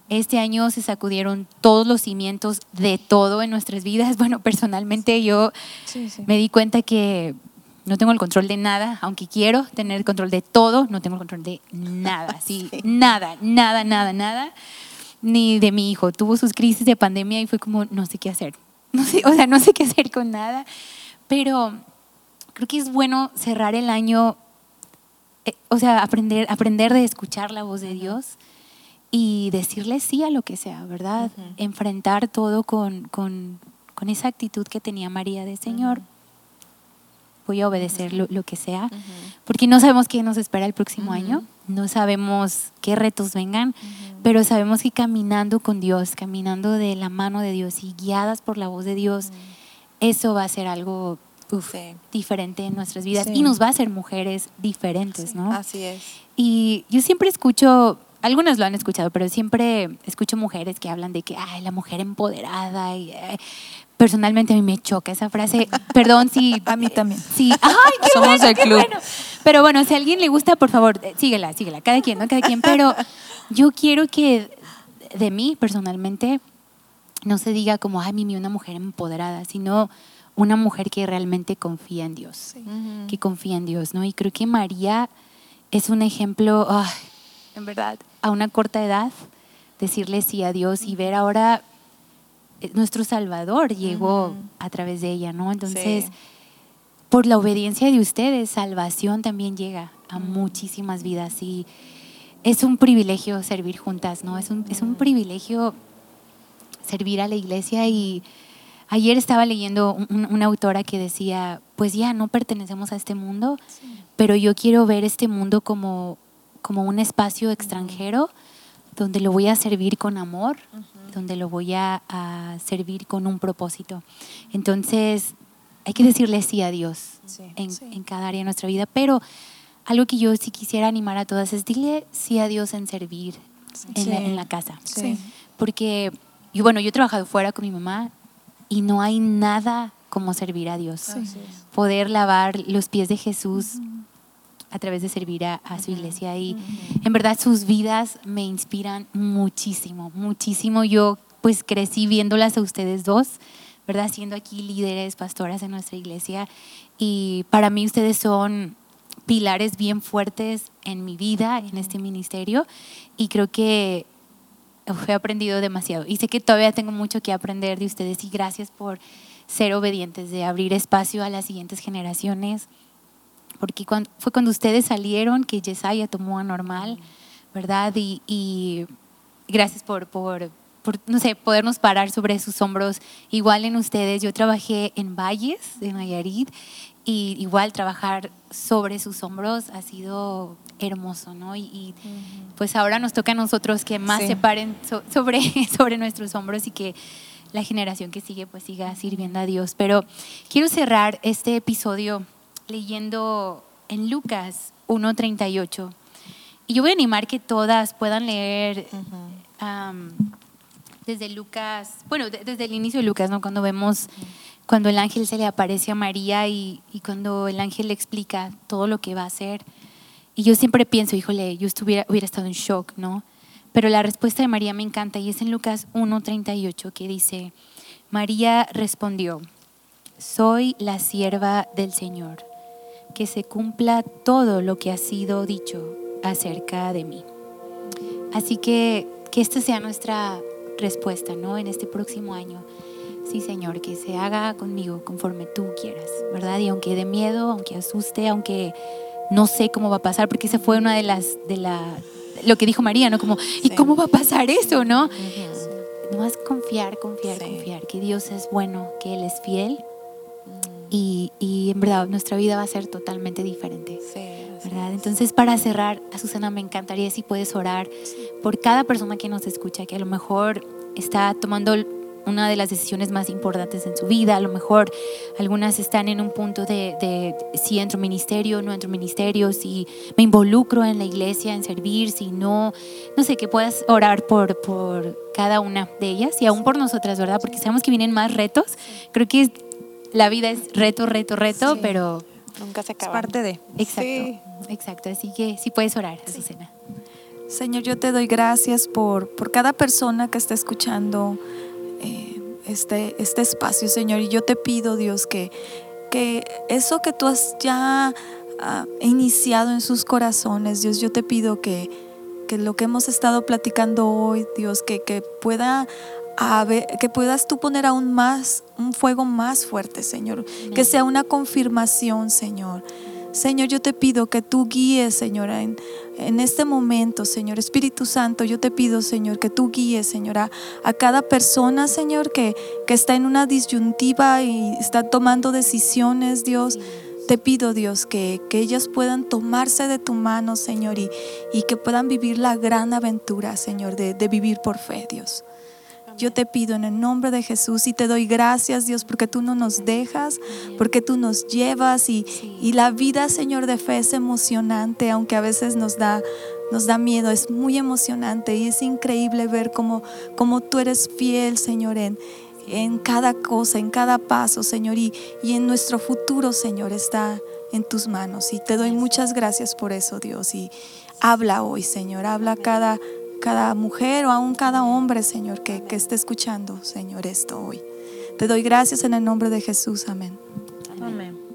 Este año se sacudieron todos los cimientos de todo en nuestras vidas. Bueno, personalmente yo me di cuenta que no tengo el control de nada, aunque quiero tener el control de todo, no tengo el control de nada, sí, nada, nada, nada, nada, ni de mi hijo. Tuvo sus crisis de pandemia y fue como, no sé qué hacer, no sé, o sea, no sé qué hacer con nada, pero creo que es bueno cerrar el año, eh, o sea, aprender, aprender de escuchar la voz de Dios y decirle sí a lo que sea, ¿verdad? Enfrentar todo con, con, con, esa actitud que tenía María de Señor voy a obedecer lo, lo que sea, porque no sabemos qué nos espera el próximo año, no sabemos qué retos vengan, pero sabemos que caminando con Dios, caminando de la mano de Dios y guiadas por la voz de Dios, eso va a ser algo uf, diferente en nuestras vidas Sí. y nos va a hacer mujeres diferentes, ¿no? Así es. Y yo siempre escucho, algunos lo han escuchado, pero siempre escucho mujeres que hablan de que, ay, la mujer empoderada. Y, ay, personalmente a mí me choca esa frase. Perdón si... A mí también. Sí, ay, qué Somos bueno, qué club. bueno. Pero bueno, si a alguien le gusta, por favor, eh, síguela, síguela, cada quien, ¿no? Cada quien. Pero yo quiero que de mí, personalmente, no se diga como, ay, Mimi, una mujer empoderada, sino una mujer que realmente confía en Dios que confía en Dios, ¿no? Y creo que María es un ejemplo, ay, en verdad, a una corta edad, decirle sí a Dios y ver ahora nuestro Salvador llegó a través de ella, ¿no? Entonces, Sí. por la obediencia de ustedes, salvación también llega a muchísimas vidas y es un privilegio servir juntas, ¿no? Es un, es un privilegio servir a la iglesia y ayer estaba leyendo un- un- una autora que decía, pues ya no pertenecemos a este mundo, pero yo quiero ver este mundo como, como un espacio extranjero donde lo voy a servir con amor, donde lo voy a, a servir con un propósito. Entonces, hay que decirle sí a Dios Sí, en, sí. en cada área de nuestra vida, pero algo que yo sí quisiera animar a todas es dile sí a Dios en servir en, la, Sí. en la casa. Sí. Porque, yo, bueno, yo he trabajado fuera con mi mamá y no hay nada como servir a Dios. Poder lavar los pies de Jesús a través de servir a, a su iglesia. Y en verdad sus vidas me inspiran muchísimo, muchísimo. Yo pues crecí viéndolas a ustedes dos, ¿verdad? Siendo aquí líderes, pastoras en nuestra iglesia. Y para mí ustedes son pilares bien fuertes en mi vida, en este ministerio. Y creo que he aprendido demasiado. Y sé que todavía tengo mucho que aprender de ustedes. Y gracias por ser obedientes, de abrir espacio a las siguientes generaciones porque cuando, fue cuando ustedes salieron que Yesaya tomó a normal, ¿verdad? Y, y gracias por, por, por, no sé, podernos parar sobre sus hombros. Igual en ustedes, yo trabajé en Valles, de Nayarit, y igual trabajar sobre sus hombros ha sido hermoso, ¿no? Y, y, pues ahora nos toca a nosotros que más Sí. se paren so- sobre, sobre nuestros hombros y que la generación que sigue pues siga sirviendo a Dios. Pero quiero cerrar este episodio leyendo en Lucas 1.38. Y yo voy a animar que todas puedan leer am, desde Lucas, bueno, de- desde el inicio de Lucas, ¿no? Cuando vemos, cuando el ángel se le aparece a María y, y cuando el ángel le explica todo lo que va a hacer. Y yo siempre pienso, híjole, yo estuviera, hubiera estado en shock, ¿no? Pero la respuesta de María me encanta y es en Lucas 1.38 que dice, María respondió, soy la sierva del Señor, que se cumpla todo lo que ha sido dicho acerca de mí. Así que que esta sea nuestra respuesta, ¿no? En este próximo año. Sí, Señor, que se haga conmigo conforme tú quieras, ¿verdad? Y aunque dé miedo, aunque asuste, aunque no sé cómo va a pasar, porque esa fue una de las, de la, lo que dijo María, ¿no? Como, ¿y Sí. cómo va a pasar eso, no? Nomás confiar, confiar, Sí. confiar, que Dios es bueno, que Él es fiel y, y en verdad nuestra vida va a ser totalmente diferente. Sí, ¿verdad? es. Entonces, para cerrar, Azucena, me encantaría si puedes orar por cada persona que nos escucha, que a lo mejor está tomando una de las decisiones más importantes en su vida, a lo mejor algunas están en un punto de, de si entro ministerio, no entro ministerio, si me involucro en la iglesia, en servir, si no, no sé, que puedas orar por, por cada una de ellas y aún por nosotras, ¿verdad? Porque sabemos que vienen más retos. Creo que la vida es reto, reto, reto, Sí. pero Nunca se Es acaba. parte de. Exacto, Sí. exacto. Así que sí puedes orar, Azucena. Señor, yo te doy gracias por, por cada persona que está escuchando eh, este, este espacio, Señor. Y yo te pido, Dios, que, que eso que tú has ya ah, iniciado en sus corazones, Dios, yo te pido que, que lo que hemos estado platicando hoy, Dios, que, que pueda que puedas tú poner aún más, un fuego más fuerte, Señor. Que sea una confirmación, Señor. Señor, yo te pido que tú guíes, Señor, en, en este momento, Señor. Espíritu Santo, yo te pido, Señor, que tú guíes, Señor, a, a cada persona, Señor, que, que está en una disyuntiva y está tomando decisiones, Dios. Te pido, Dios, que, que ellas puedan tomarse de tu mano, Señor, y, y que puedan vivir la gran aventura, Señor, de, de vivir por fe, Dios. Yo te pido en el nombre de Jesús y te doy gracias, Dios, porque tú no nos dejas, porque tú nos llevas y, y la vida, Señor, de fe es emocionante, aunque a veces nos da, nos da miedo, es muy emocionante y es increíble ver cómo, cómo tú eres fiel, Señor, en, en cada cosa, en cada paso, Señor, y, y en nuestro futuro, Señor, está en tus manos. Y te doy muchas gracias por eso, Dios. Y habla hoy, Señor, habla cada cada mujer o aún cada hombre, Señor, que, que esté escuchando, Señor, esto hoy. Te doy gracias en el nombre de Jesús. Amén. Amén.